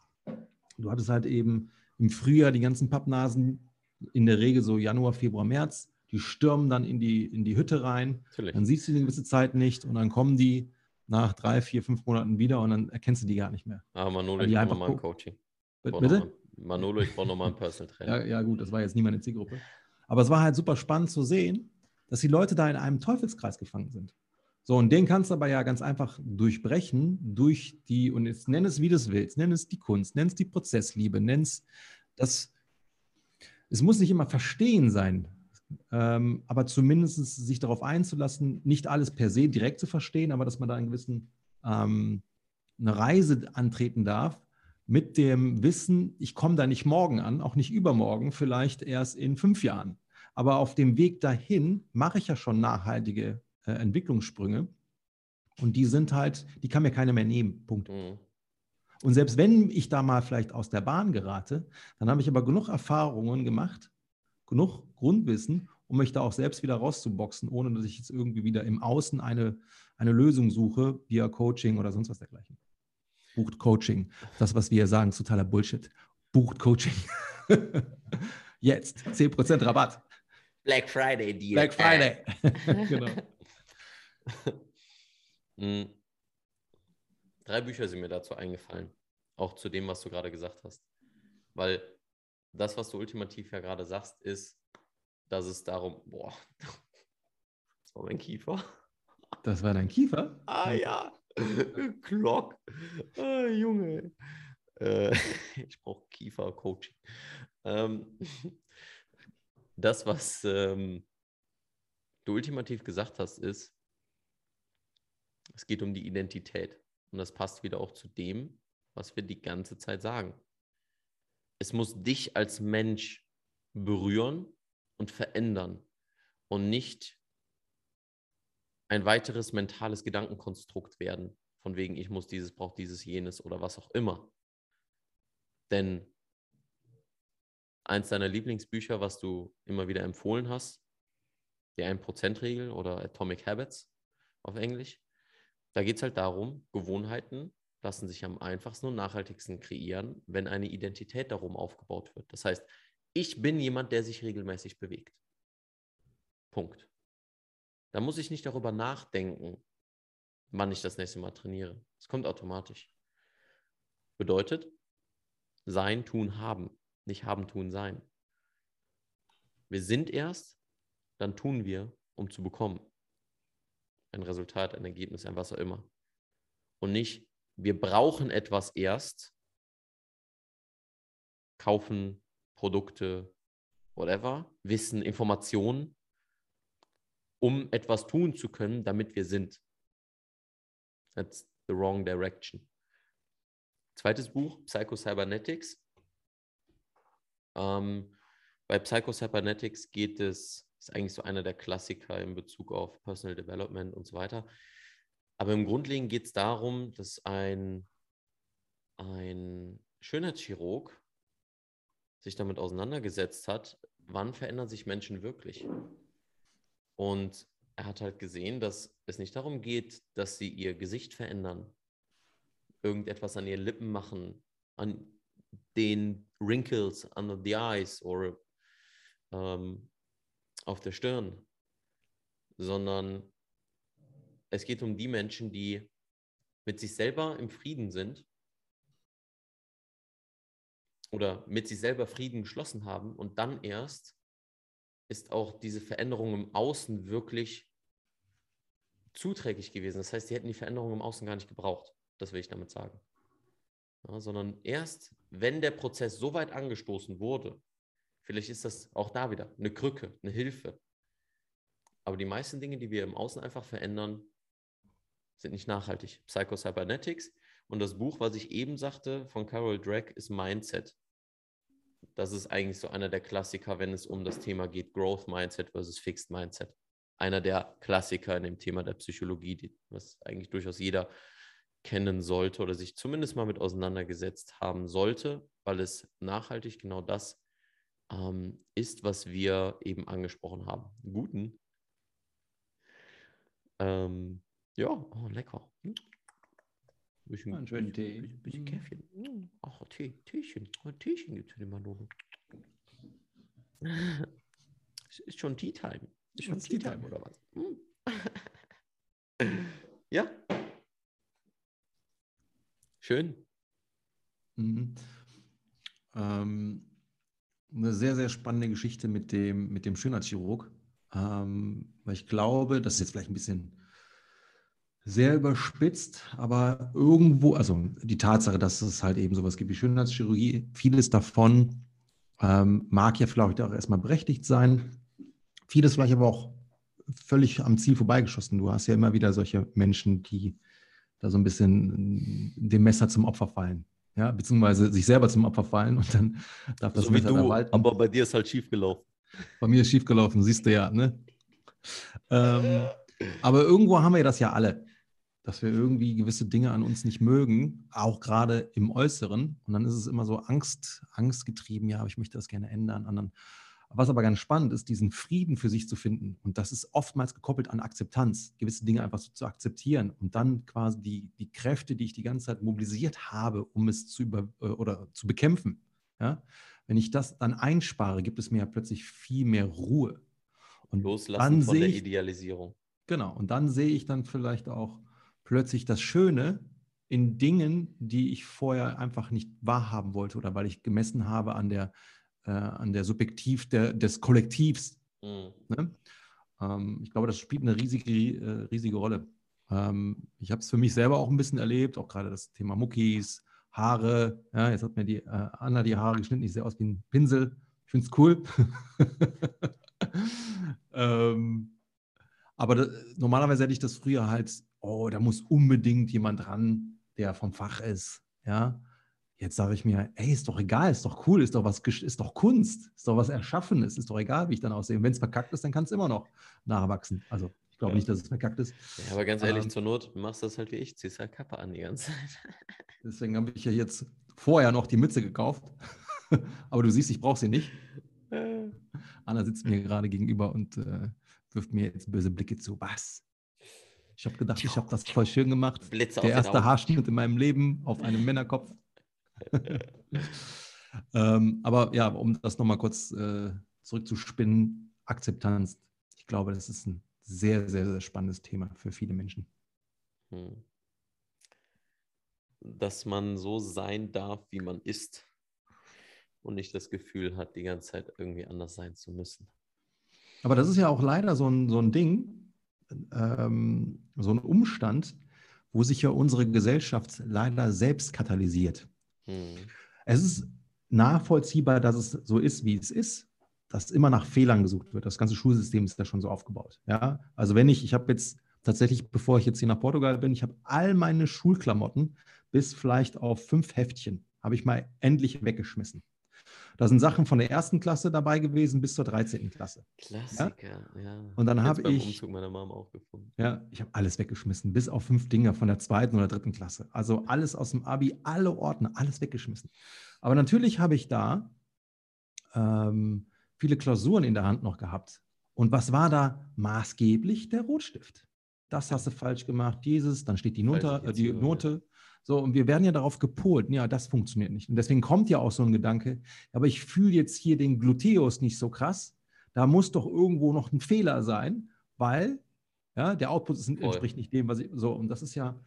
Du hattest halt eben im Frühjahr die ganzen Pappnasen, in der Regel so Januar, Februar, März. Die stürmen dann in die, in die Hütte rein. Natürlich. Dann siehst du die eine gewisse Zeit nicht und dann kommen die nach drei, vier, fünf Monaten wieder und dann erkennst du die gar nicht mehr. Aber Manolo, ich brauche nochmal ein. Coaching. Bitte? Manolo, ich brauche nochmal ein Personal Trainer. Ja, ja, gut, das war jetzt nie meine Zielgruppe. Aber es war halt super spannend zu sehen, dass die Leute da in einem Teufelskreis gefangen sind. So, und den kannst du aber ja ganz einfach durchbrechen durch die, und jetzt nenn es wie du es willst, nenn es die Kunst, nenn es die Prozessliebe, nenn es das, es muss nicht immer verstehen sein, ähm, aber zumindest sich darauf einzulassen, nicht alles per se direkt zu verstehen, aber dass man da einen gewissen, ähm, eine Reise antreten darf, mit dem Wissen, ich komme da nicht morgen an, auch nicht übermorgen, vielleicht erst in fünf Jahren. Aber auf dem Weg dahin mache ich ja schon nachhaltige äh, Entwicklungssprünge. Und die sind halt, die kann mir keiner mehr nehmen. Punkt. Mhm. Und selbst wenn ich da mal vielleicht aus der Bahn gerate, dann habe ich aber genug Erfahrungen gemacht, genug Grundwissen, um mich da auch selbst wieder rauszuboxen, ohne dass ich jetzt irgendwie wieder im Außen eine, eine Lösung suche, via Coaching oder sonst was dergleichen. Bucht Coaching. Das, was wir sagen, ist totaler Bullshit. Bucht Coaching. Jetzt 10% Rabatt. Black Friday, Deal. Black Friday. genau. Drei Bücher sind mir dazu eingefallen. Auch zu dem, was du gerade gesagt hast. Weil das, was du ultimativ ja gerade sagst, ist, dass es darum, boah, das war mein Kiefer. Das war dein Kiefer? Ah ja, Glock. Ah, Junge. Äh, ich brauche Kiefer-Coaching. Ähm, das, was ähm, du ultimativ gesagt hast, ist, es geht um die Identität. Und das passt wieder auch zu dem, was wir die ganze Zeit sagen. Es muss dich als Mensch berühren und verändern und nicht ein weiteres mentales Gedankenkonstrukt werden, von wegen ich muss dieses, brauche dieses, jenes oder was auch immer. Denn eins deiner Lieblingsbücher, was du immer wieder empfohlen hast, die 1%-Regel oder Atomic Habits auf Englisch, da geht es halt darum, Gewohnheiten lassen sich am einfachsten und nachhaltigsten kreieren, wenn eine Identität darum aufgebaut wird. Das heißt, ich bin jemand, der sich regelmäßig bewegt. Punkt. Da muss ich nicht darüber nachdenken, wann ich das nächste Mal trainiere. Es kommt automatisch. Bedeutet, sein, tun, haben. Nicht haben, tun, sein. Wir sind erst, dann tun wir, um zu bekommen. Ein Resultat, ein Ergebnis, ein was auch immer. Und nicht, wir brauchen etwas erst, kaufen Produkte, whatever, Wissen, Informationen, um etwas tun zu können, damit wir sind. That's the wrong direction. Zweites Buch, Psycho-Cybernetics. Ähm, bei Psycho-Cybernetics geht es, ist eigentlich so einer der Klassiker in Bezug auf Personal Development und so weiter. Aber im Grundlegend geht es darum, dass ein, ein Schönheitschirurg sich damit auseinandergesetzt hat, wann verändern sich Menschen wirklich. Und er hat halt gesehen, dass es nicht darum geht, dass sie ihr Gesicht verändern, irgendetwas an ihren Lippen machen, an den Wrinkles under the eyes oder ähm, auf der Stirn, sondern es geht um die Menschen, die mit sich selber im Frieden sind oder mit sich selber Frieden geschlossen haben und dann erst ist auch diese Veränderung im Außen wirklich zuträglich gewesen. Das heißt, die hätten die Veränderung im Außen gar nicht gebraucht. Das will ich damit sagen. Ja, sondern erst, wenn der Prozess so weit angestoßen wurde, vielleicht ist das auch da wieder eine Krücke, eine Hilfe. Aber die meisten Dinge, die wir im Außen einfach verändern, sind nicht nachhaltig. Psycho-Cybernetics und das Buch, was ich eben sagte, von Carol Drake, ist Mindset. Das ist eigentlich so einer der Klassiker, wenn es um das Thema geht, Growth Mindset versus Fixed Mindset. Einer der Klassiker in dem Thema der Psychologie, die, was eigentlich durchaus jeder kennen sollte oder sich zumindest mal mit auseinandergesetzt haben sollte, weil es nachhaltig genau das ähm, ist, was wir eben angesprochen haben. Guten. Ähm, ja, oh, lecker. Hm? Bisschen, Einen schönen Tee. Bisschen, bisschen Mhm. Käffchen. Hm, Ach, Tee, Teechen. Oh, Teechen gibt es immer nur. Es ist schon Tea Time. Ist schon It's Tea Time. oder was? Hm. ja. Schön. Mhm. Ähm, eine sehr, sehr spannende Geschichte mit dem, mit dem Schönheitschirurg. Ähm, weil ich glaube, das ist jetzt vielleicht ein bisschen sehr überspitzt, aber irgendwo, also die Tatsache, dass es halt eben sowas gibt wie Schönheitschirurgie, vieles davon ähm, mag ja vielleicht auch erstmal berechtigt sein. Vieles vielleicht aber auch völlig am Ziel vorbeigeschossen. Du hast ja immer wieder solche Menschen, die da so ein bisschen dem Messer zum Opfer fallen. Ja, beziehungsweise sich selber zum Opfer fallen und dann darf das so wie Messer da du, walten. aber bei dir ist halt schief gelaufen. Bei mir ist schiefgelaufen, siehst du ja, ne? Ähm, aber irgendwo haben wir das ja alle, dass wir irgendwie gewisse Dinge an uns nicht mögen, auch gerade im Äußeren. Und dann ist es immer so Angst, angstgetrieben, ja, aber ich möchte das gerne ändern. Anderen. Was aber ganz spannend ist, diesen Frieden für sich zu finden. Und das ist oftmals gekoppelt an Akzeptanz, gewisse Dinge einfach so zu akzeptieren und dann quasi die, die Kräfte, die ich die ganze Zeit mobilisiert habe, um es zu über äh, oder zu bekämpfen. Ja? Wenn ich das dann einspare, gibt es mir ja plötzlich viel mehr Ruhe. Und Loslassen von der ich, Idealisierung. Genau, und dann sehe ich dann vielleicht auch plötzlich das Schöne in Dingen, die ich vorher einfach nicht wahrhaben wollte oder weil ich gemessen habe an der, äh, an der Subjektiv der, des Kollektivs. Mhm. Ne? Ähm, ich glaube, das spielt eine riesige, äh, riesige Rolle. Ähm, ich habe es für mich selber auch ein bisschen erlebt, auch gerade das Thema Muckis, Haare. Ja, jetzt hat mir die äh, Anna die Haare geschnitten, ich sehe aus wie ein Pinsel. Ich finde es cool. ähm, aber da, normalerweise hätte ich das früher halt, oh, da muss unbedingt jemand ran, der vom Fach ist. Ja, jetzt sage ich mir, ey, ist doch egal, ist doch cool, ist doch was, ist doch Kunst, ist doch was Erschaffenes, ist doch egal, wie ich dann aussehe. Und wenn es verkackt ist, dann kann es immer noch nachwachsen. Also ich glaube Ja. nicht, dass es verkackt ist. Ja, aber ganz ehrlich, Ähm, zur Not machst du das halt wie ich, ziehst halt Kappe an die ganze Zeit. Deswegen habe ich ja jetzt vorher noch die Mütze gekauft. aber du siehst, ich brauche sie nicht. Anna sitzt mir gerade gegenüber und äh, wirft mir jetzt böse Blicke zu. Was? Ich habe gedacht, ich habe das voll schön gemacht. Blitze Der erste. Haarschnitt in meinem Leben auf einem Männerkopf. ähm, aber ja, um das nochmal kurz äh, zurückzuspinnen, Akzeptanz. Ich glaube, das ist ein sehr, sehr, sehr spannendes Thema für viele Menschen. Hm. Dass man so sein darf, wie man ist und nicht das Gefühl hat, die ganze Zeit irgendwie anders sein zu müssen. Aber das ist ja auch leider so ein, so ein Ding, ähm, so ein Umstand, wo sich ja unsere Gesellschaft leider selbst katalysiert. Hm. Es ist nachvollziehbar, dass es so ist, wie es ist, dass immer nach Fehlern gesucht wird. Das ganze Schulsystem ist ja schon so aufgebaut. Ja? Also wenn ich, ich habe jetzt tatsächlich, bevor ich jetzt hier nach Portugal bin, ich habe all meine Schulklamotten bis vielleicht auf fünf Heftchen, habe ich mal endlich weggeschmissen. Da sind Sachen von der ersten Klasse dabei gewesen bis zur 13. Klasse. Klassiker, ja. Und dann habe ich- Umzug meiner Mom auch gefunden. Ja, ich habe alles weggeschmissen, bis auf fünf Dinge von der zweiten oder dritten Klasse. Also alles aus dem Abi, alle Ordner, alles weggeschmissen. Aber natürlich habe ich da ähm, viele Klausuren in der Hand noch gehabt. Und was war da maßgeblich? Der Rotstift. Das hast du falsch gemacht, dieses, dann steht die Note, äh, die Note. So, und wir werden ja darauf gepolt, ja, das funktioniert nicht. Und deswegen kommt ja auch so ein Gedanke, aber ich fühle jetzt hier den Gluteus nicht so krass. Da muss doch irgendwo noch ein Fehler sein, weil ja, der Output ist, entspricht nicht dem, was ich so. Und das ist ja,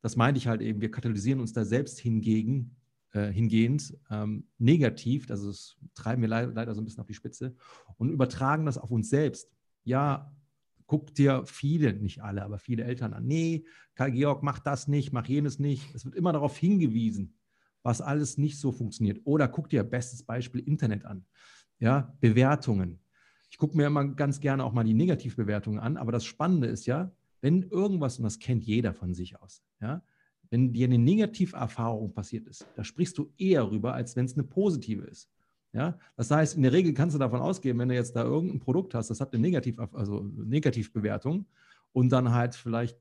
das meinte ich halt eben, wir katalysieren uns da selbst hingegen, äh, hingehend ähm, negativ, also das treiben wir le leider so ein bisschen auf die Spitze und übertragen das auf uns selbst. Ja, guck dir viele, nicht alle, aber viele Eltern an. Nee, Karl Georg, mach das nicht, mach jenes nicht. Es wird immer darauf hingewiesen, was alles nicht so funktioniert. Oder guck dir bestes Beispiel Internet an. Ja, Bewertungen. Ich gucke mir immer ganz gerne auch mal die Negativbewertungen an, aber das Spannende ist ja, wenn irgendwas, und das kennt jeder von sich aus, ja, wenn dir eine Negativerfahrung passiert ist, da sprichst du eher rüber, als wenn es eine positive ist. Ja? Das heißt, in der Regel kannst du davon ausgehen, wenn du jetzt da irgendein Produkt hast, das hat eine Negativ, also Negativbewertung und dann halt vielleicht,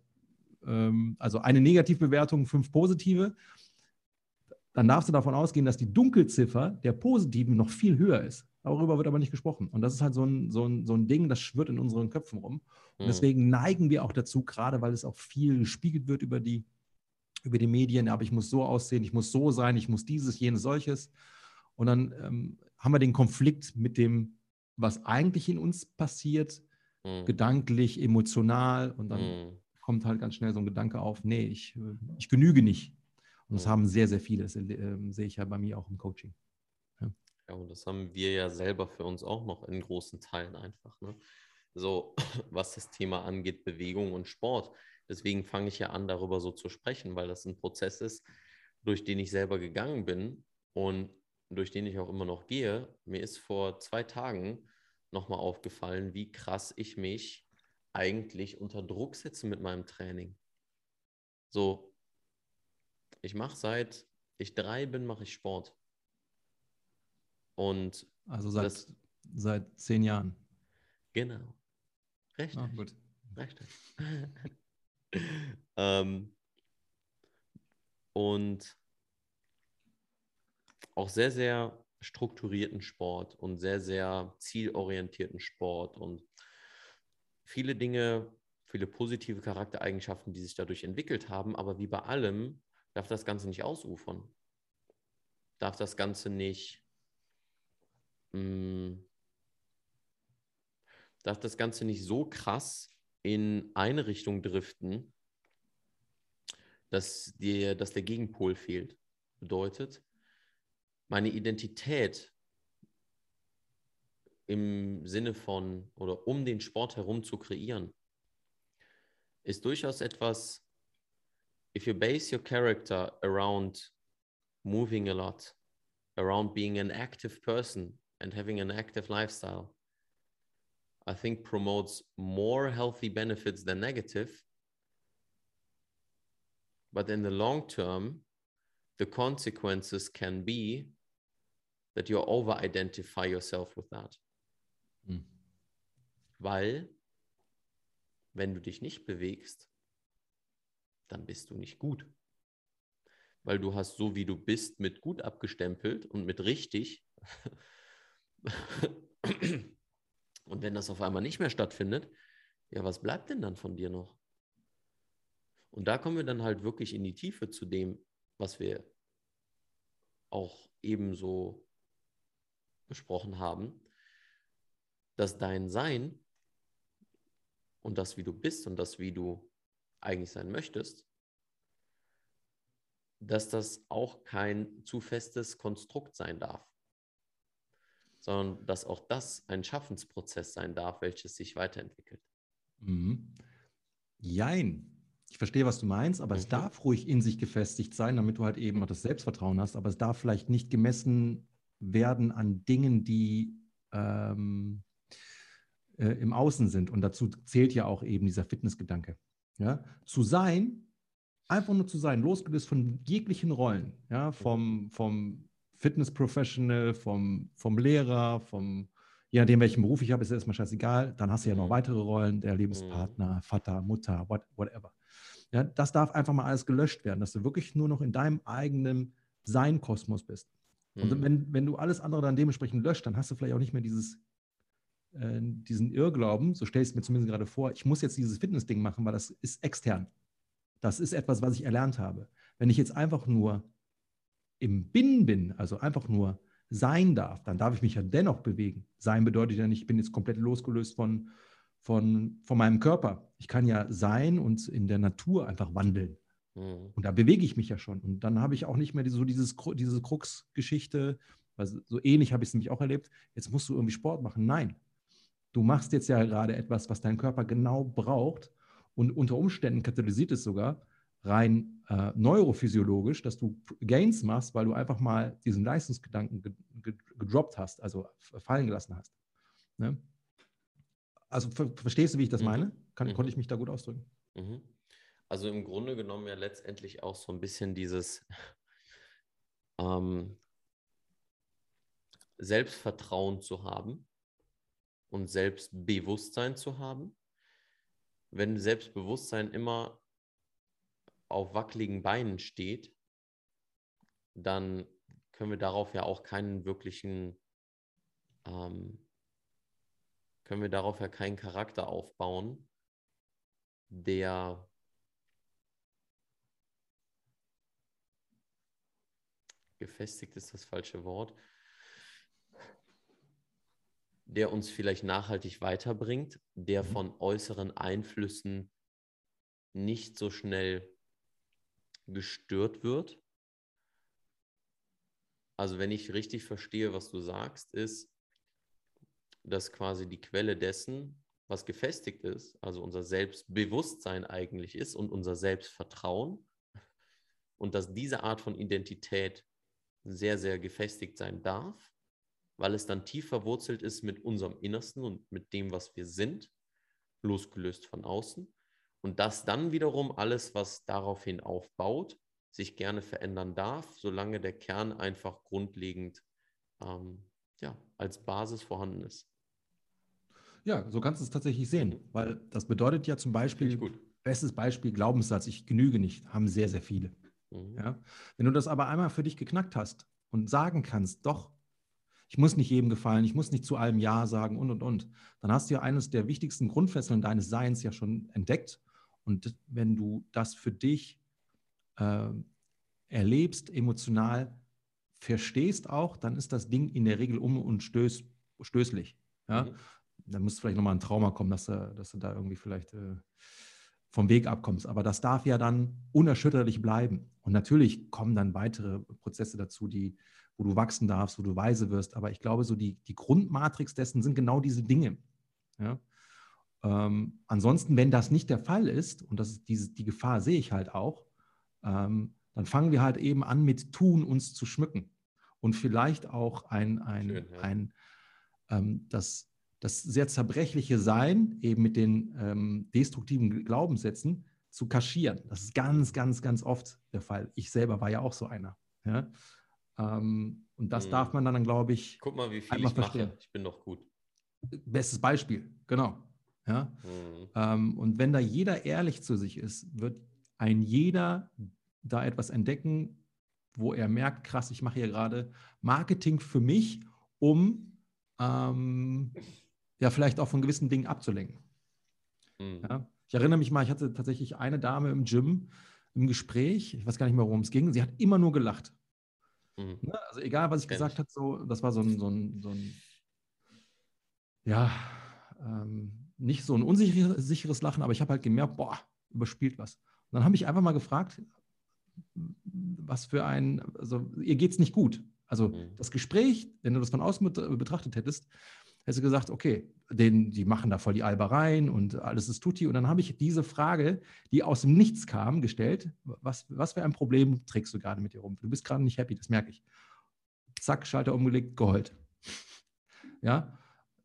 ähm, also eine Negativbewertung, fünf positive, dann darfst du davon ausgehen, dass die Dunkelziffer der positiven noch viel höher ist. Darüber wird aber nicht gesprochen. Und das ist halt so ein, so ein, so ein Ding, das schwirrt in unseren Köpfen rum. Und mhm. deswegen neigen wir auch dazu, gerade weil es auch viel gespiegelt wird über die über die Medien, aber ich muss so aussehen, ich muss so sein, ich muss dieses, jenes, solches. Und dann ähm, haben wir den Konflikt mit dem, was eigentlich in uns passiert, mhm. gedanklich, emotional. Und dann mhm. kommt halt ganz schnell so ein Gedanke auf, nee, ich, äh, ich genüge nicht. Und das mhm. haben sehr, sehr viele. Das äh, sehe ich ja bei mir auch im Coaching. Ja. ja, und das haben wir ja selber für uns auch noch in großen Teilen einfach. Ne? So, was das Thema angeht, Bewegung und Sport. Deswegen fange ich ja an, darüber so zu sprechen, weil das ein Prozess ist, durch den ich selber gegangen bin und durch den ich auch immer noch gehe. Mir ist vor zwei Tagen nochmal aufgefallen, wie krass ich mich eigentlich unter Druck setze mit meinem Training. So, ich mache seit ich drei bin, mache ich Sport. Und also seit, das, seit zehn Jahren. Genau. Recht. Ah, gut. Recht. ähm, und auch sehr, sehr strukturierten Sport und sehr, sehr zielorientierten Sport und viele Dinge, viele positive Charaktereigenschaften, die sich dadurch entwickelt haben. Aber wie bei allem darf das Ganze nicht ausufern. Darf das Ganze nicht, mh, hm, darf das Ganze nicht so krass in eine Richtung driften, dass, dir, dass der Gegenpol fehlt. Bedeutet, meine Identität im Sinne von oder um den Sport herum zu kreieren, ist durchaus etwas, if you base your character around moving a lot, around being an active person and having an active lifestyle, I think promotes more healthy benefits than negative. But in the long term, the consequences can be that you over identify yourself with that. Hm. Weil, wenn du dich nicht bewegst, dann bist du nicht gut. Weil du hast so wie du bist mit gut abgestempelt und mit richtig. Und wenn das auf einmal nicht mehr stattfindet, ja, was bleibt denn dann von dir noch? Und da kommen wir dann halt wirklich in die Tiefe zu dem, was wir auch ebenso besprochen haben, dass dein Sein und das, wie du bist und das, wie du eigentlich sein möchtest, dass das auch kein zu festes Konstrukt sein darf sondern dass auch das ein Schaffensprozess sein darf, welches sich weiterentwickelt. Mhm. Jein. Ich verstehe, was du meinst, aber mhm. es darf ruhig in sich gefestigt sein, damit du halt eben auch das Selbstvertrauen hast. Aber es darf vielleicht nicht gemessen werden an Dingen, die ähm, äh, im Außen sind. Und dazu zählt ja auch eben dieser Fitnessgedanke. Ja? Zu sein, einfach nur zu sein, losgelöst von jeglichen Rollen, ja, vom, vom Fitness-Professional, vom, vom Lehrer, vom, je nachdem, welchen Beruf ich habe, ist erstmal scheißegal. Dann hast du ja noch mhm. weitere Rollen, der Lebenspartner, mhm. Vater, Mutter, what, whatever. Ja, das darf einfach mal alles gelöscht werden, dass du wirklich nur noch in deinem eigenen Sein-Kosmos bist. Und mhm. wenn, wenn du alles andere dann dementsprechend löscht, dann hast du vielleicht auch nicht mehr dieses, äh, diesen Irrglauben, so stellst du mir zumindest gerade vor, ich muss jetzt dieses Fitness-Ding machen, weil das ist extern. Das ist etwas, was ich erlernt habe. Wenn ich jetzt einfach nur im Bin bin, also einfach nur sein darf, dann darf ich mich ja dennoch bewegen. Sein bedeutet ja nicht, ich bin jetzt komplett losgelöst von, von, von meinem Körper. Ich kann ja sein und in der Natur einfach wandeln. Mhm. Und da bewege ich mich ja schon. Und dann habe ich auch nicht mehr so dieses, diese Krux-Geschichte, so ähnlich habe ich es nämlich auch erlebt. Jetzt musst du irgendwie Sport machen. Nein. Du machst jetzt ja gerade etwas, was dein Körper genau braucht. Und unter Umständen katalysiert es sogar rein äh, neurophysiologisch, dass du Gains machst, weil du einfach mal diesen Leistungsgedanken ge ge gedroppt hast, also fallen gelassen hast. Ne? Also ver verstehst du, wie ich das Mhm. meine? Kann, Mhm. Konnte ich mich da gut ausdrücken? Mhm. Also im Grunde genommen ja letztendlich auch so ein bisschen dieses ähm, Selbstvertrauen zu haben und Selbstbewusstsein zu haben. Wenn Selbstbewusstsein immer auf wackeligen Beinen steht, dann können wir darauf ja auch keinen wirklichen, ähm, können wir darauf ja keinen Charakter aufbauen, der gefestigt ist das falsche Wort, der uns vielleicht nachhaltig weiterbringt, der Mhm. von äußeren Einflüssen nicht so schnell gestört wird. Also wenn ich richtig verstehe, was du sagst, ist, dass quasi die Quelle dessen, was gefestigt ist, also unser Selbstbewusstsein eigentlich ist und unser Selbstvertrauen und dass diese Art von Identität sehr, sehr gefestigt sein darf, weil es dann tief verwurzelt ist mit unserem Innersten und mit dem, was wir sind, losgelöst von außen. Und dass dann wiederum alles, was daraufhin aufbaut, sich gerne verändern darf, solange der Kern einfach grundlegend ähm, ja, als Basis vorhanden ist. Ja, so kannst du es tatsächlich sehen, weil das bedeutet ja zum Beispiel, bestes Beispiel, Glaubenssatz, ich genüge nicht, haben sehr, sehr viele. Mhm. Ja? Wenn du das aber einmal für dich geknackt hast und sagen kannst, doch, ich muss nicht jedem gefallen, ich muss nicht zu allem Ja sagen und, und, und, dann hast du ja eines der wichtigsten Grundfesseln deines Seins ja schon entdeckt. Und wenn du das für dich äh, erlebst, emotional verstehst auch, dann ist das Ding in der Regel um und stöß, stößlich. Ja? Mhm. Dann muss vielleicht nochmal ein Trauma kommen, dass du, dass du da irgendwie vielleicht äh, vom Weg abkommst. Aber das darf ja dann unerschütterlich bleiben. Und natürlich kommen dann weitere Prozesse dazu, die, wo du wachsen darfst, wo du weise wirst. Aber ich glaube, so die, die Grundmatrix dessen sind genau diese Dinge. Ja? Ähm, ansonsten, wenn das nicht der Fall ist, und das ist diese, die Gefahr sehe ich halt auch, ähm, dann fangen wir halt eben an mit Tun uns zu schmücken. Und vielleicht auch ein, ein, Schön, ja. ein ähm, das, das sehr zerbrechliche Sein eben mit den ähm, destruktiven Glaubenssätzen zu kaschieren. Das ist ganz, ganz, ganz oft der Fall. Ich selber war ja auch so einer. Ja? Ähm, und das Mhm. darf man dann, glaube ich, Guck mal, wie viel ich mache. verstehen. Ich bin doch gut. bestes Beispiel, genau. Ja? Mhm. Ähm, und wenn da jeder ehrlich zu sich ist, wird ein jeder da etwas entdecken, wo er merkt, krass, ich mache hier gerade Marketing für mich, um ähm, ja vielleicht auch von gewissen Dingen abzulenken. Mhm. Ja? Ich erinnere mich mal, ich hatte tatsächlich eine Dame im Gym im Gespräch, ich weiß gar nicht mehr, worum es ging, sie hat immer nur gelacht. Mhm. Ne? Also egal, was ich Kenn gesagt ich. habe, so, das war so ein, so ein, so ein ja, ähm, nicht so ein unsicheres sicheres Lachen, aber ich habe halt gemerkt, boah, überspielt was. Und dann habe ich einfach mal gefragt, was für ein, also ihr geht es nicht gut. Also Mhm. das Gespräch, wenn du das von außen bet- betrachtet hättest, hättest du gesagt, okay, den, die machen da voll die Albereien und alles ist tutti. Und dann habe ich diese Frage, die aus dem Nichts kam, gestellt. Was, was für ein Problem trägst du gerade mit dir rum? Du bist gerade nicht happy, das merke ich. Zack, Schalter umgelegt, geheult. Ja,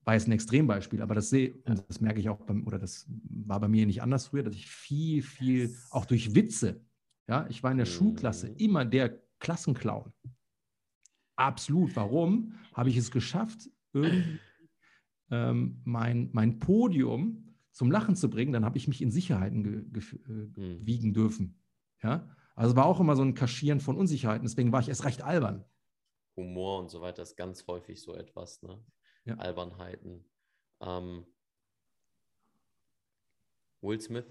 war jetzt ein Extrembeispiel, aber das sehe, und das merke ich auch beim, oder das war bei mir nicht anders früher, dass ich viel, viel, auch durch Witze, ja, ich war in der Mhm. Schulklasse immer der Klassenclown. Absolut. Warum habe ich es geschafft, irgendwie ähm, mein, mein Podium zum Lachen zu bringen? Dann habe ich mich in Sicherheiten ge, ge, äh, Mhm. wiegen dürfen. Ja, also war auch immer so ein Kaschieren von Unsicherheiten. Deswegen war ich erst recht albern. Humor und so weiter ist ganz häufig so etwas, ne? Ja. Albernheiten. Ähm, Will Smith,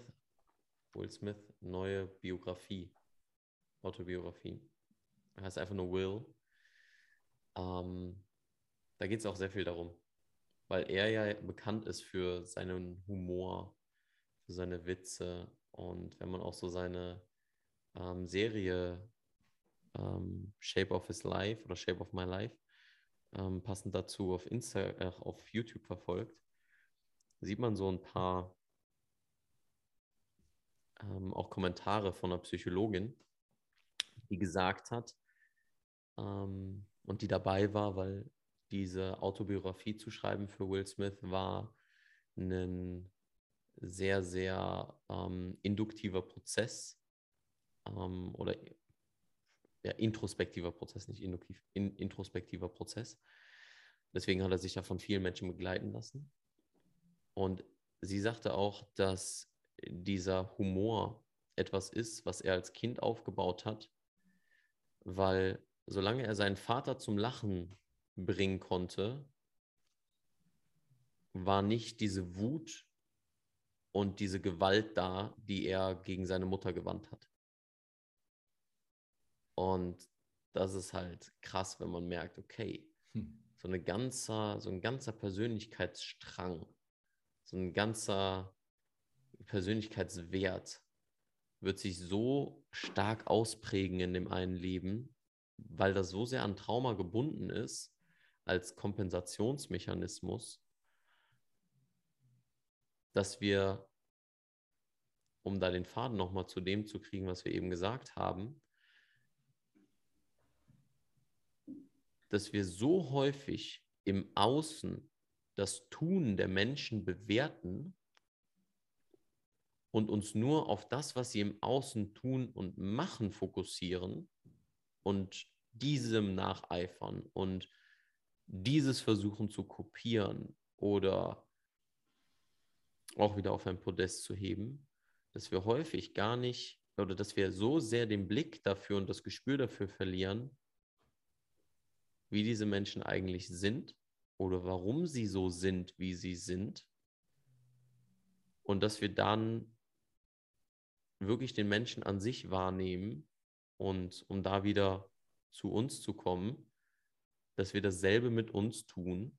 Will Smith, neue Biografie, Autobiografie. Heißt einfach nur Will. Ähm, da geht es auch sehr viel darum, weil er ja bekannt ist für seinen Humor, für seine Witze und wenn man auch so seine ähm, Serie ähm, Shape of His Life oder Shape of My Life, ähm, passend dazu auf, Insta, äh, auf YouTube verfolgt, sieht man so ein paar ähm, auch Kommentare von einer Psychologin, die gesagt hat, ähm, und die dabei war, weil diese Autobiografie zu schreiben für Will Smith war ein sehr, sehr ähm, induktiver Prozess ähm, oder ja, introspektiver Prozess, nicht induktiv, in, introspektiver Prozess. Deswegen hat er sich ja von vielen Menschen begleiten lassen. Und sie sagte auch, dass dieser Humor etwas ist, was er als Kind aufgebaut hat, weil solange er seinen Vater zum Lachen bringen konnte, war nicht diese Wut und diese Gewalt da, die er gegen seine Mutter gewandt hat. Und das ist halt krass, wenn man merkt, okay, hm. so, eine ganzer, so ein ganzer Persönlichkeitsstrang, so ein ganzer Persönlichkeitswert wird sich so stark ausprägen in dem einen Leben, weil das so sehr an Trauma gebunden ist, als Kompensationsmechanismus, dass wir, um da den Faden nochmal zu dem zu kriegen, was wir eben gesagt haben, dass wir so häufig im Außen das Tun der Menschen bewerten und uns nur auf das, was sie im Außen tun und machen, fokussieren und diesem nacheifern und dieses versuchen zu kopieren oder auch wieder auf ein Podest zu heben, dass wir häufig gar nicht oder dass wir so sehr den Blick dafür und das Gespür dafür verlieren, wie diese Menschen eigentlich sind oder warum sie so sind, wie sie sind. Und dass wir dann wirklich den Menschen an sich wahrnehmen und um da wieder zu uns zu kommen, dass wir dasselbe mit uns tun,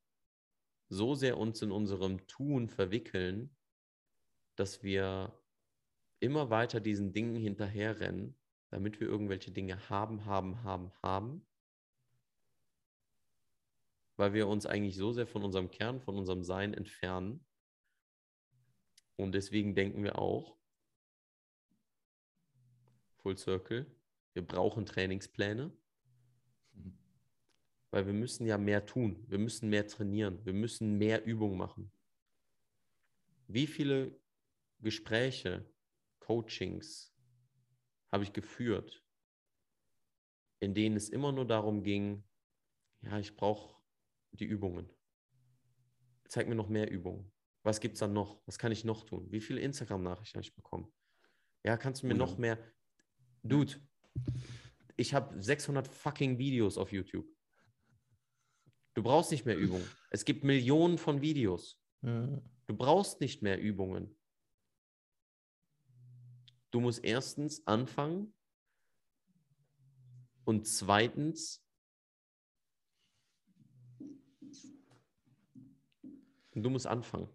so sehr uns in unserem Tun verwickeln, dass wir immer weiter diesen Dingen hinterherrennen, damit wir irgendwelche Dinge haben, haben, haben, haben, weil wir uns eigentlich so sehr von unserem Kern, von unserem Sein entfernen. Und deswegen denken wir auch, Full Circle. Wir brauchen Trainingspläne, weil wir müssen ja mehr tun. Wir müssen mehr trainieren. Wir müssen mehr Übungen machen. Wie viele Gespräche, Coachings habe ich geführt, in denen es immer nur darum ging, ja, ich brauche die Übungen. Zeig mir noch mehr Übungen. Was gibt es dann noch? Was kann ich noch tun? Wie viele Instagram-Nachrichten habe ich bekommen? Ja, kannst du mir noch mehr? Dude, ich habe 600 fucking Videos auf YouTube. Du brauchst nicht mehr Übungen. Es gibt Millionen von Videos. Du brauchst nicht mehr Übungen. Du musst erstens anfangen und zweitens du musst anfangen.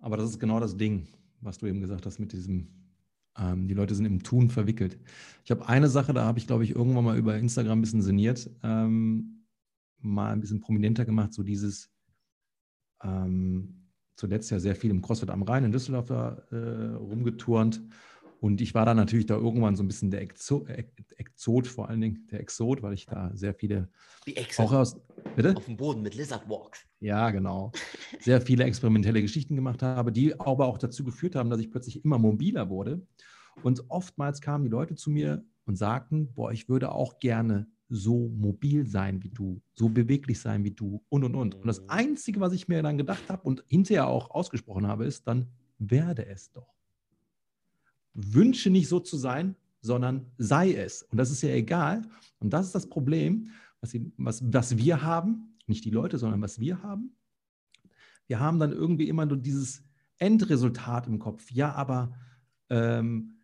Aber das ist genau das Ding, was du eben gesagt hast mit diesem die Leute sind im Tun verwickelt. Ich habe eine Sache, da habe ich, glaube ich, irgendwann mal über Instagram ein bisschen sinniert, ähm, mal ein bisschen prominenter gemacht, so dieses ähm, zuletzt ja sehr viel im CrossFit am Rhein in Düsseldorf äh, rumgeturnt. Und ich war da natürlich da irgendwann so ein bisschen der Exot, Exot, vor allen Dingen der Exot, weil ich da sehr viele Die Exot. auch aus bitte? auf dem Boden mit Lizard Walks. Ja, genau. Sehr viele experimentelle Geschichten gemacht habe, die aber auch dazu geführt haben, dass ich plötzlich immer mobiler wurde. Und oftmals kamen die Leute zu mir und sagten, boah, ich würde auch gerne so mobil sein wie du, so beweglich sein wie du und und und. Und das mhm. Einzige, was ich mir dann gedacht habe und hinterher auch ausgesprochen habe, ist, dann werde es doch wünsche nicht so zu sein, sondern sei es. Und das ist ja egal. Und das ist das Problem, was, sie, was, was wir haben, nicht die Leute, sondern was wir haben. Wir haben dann irgendwie immer nur dieses Endresultat im Kopf. Ja, aber ähm,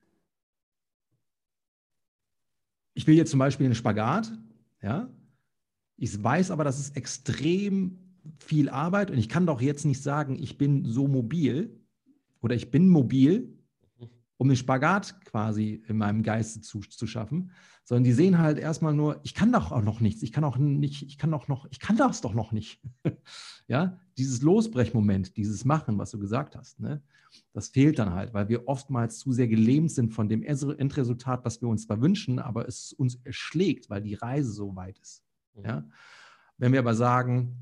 ich will jetzt zum Beispiel einen Spagat, ja. Ich weiß aber, das ist extrem viel Arbeit und ich kann doch jetzt nicht sagen, ich bin so mobil oder ich bin mobil, um den Spagat quasi in meinem Geiste zu, zu schaffen, sondern die sehen halt erstmal nur, ich kann doch auch noch nichts, ich kann auch nicht, ich kann auch noch, ich kann das doch noch nicht. ja, dieses Losbrechmoment, dieses Machen, was du gesagt hast, ne, das fehlt dann halt, weil wir oftmals zu sehr gelähmt sind von dem Endresultat, was wir uns zwar wünschen, aber es uns erschlägt, weil die Reise so weit ist. Mhm. Ja? Wenn wir aber sagen,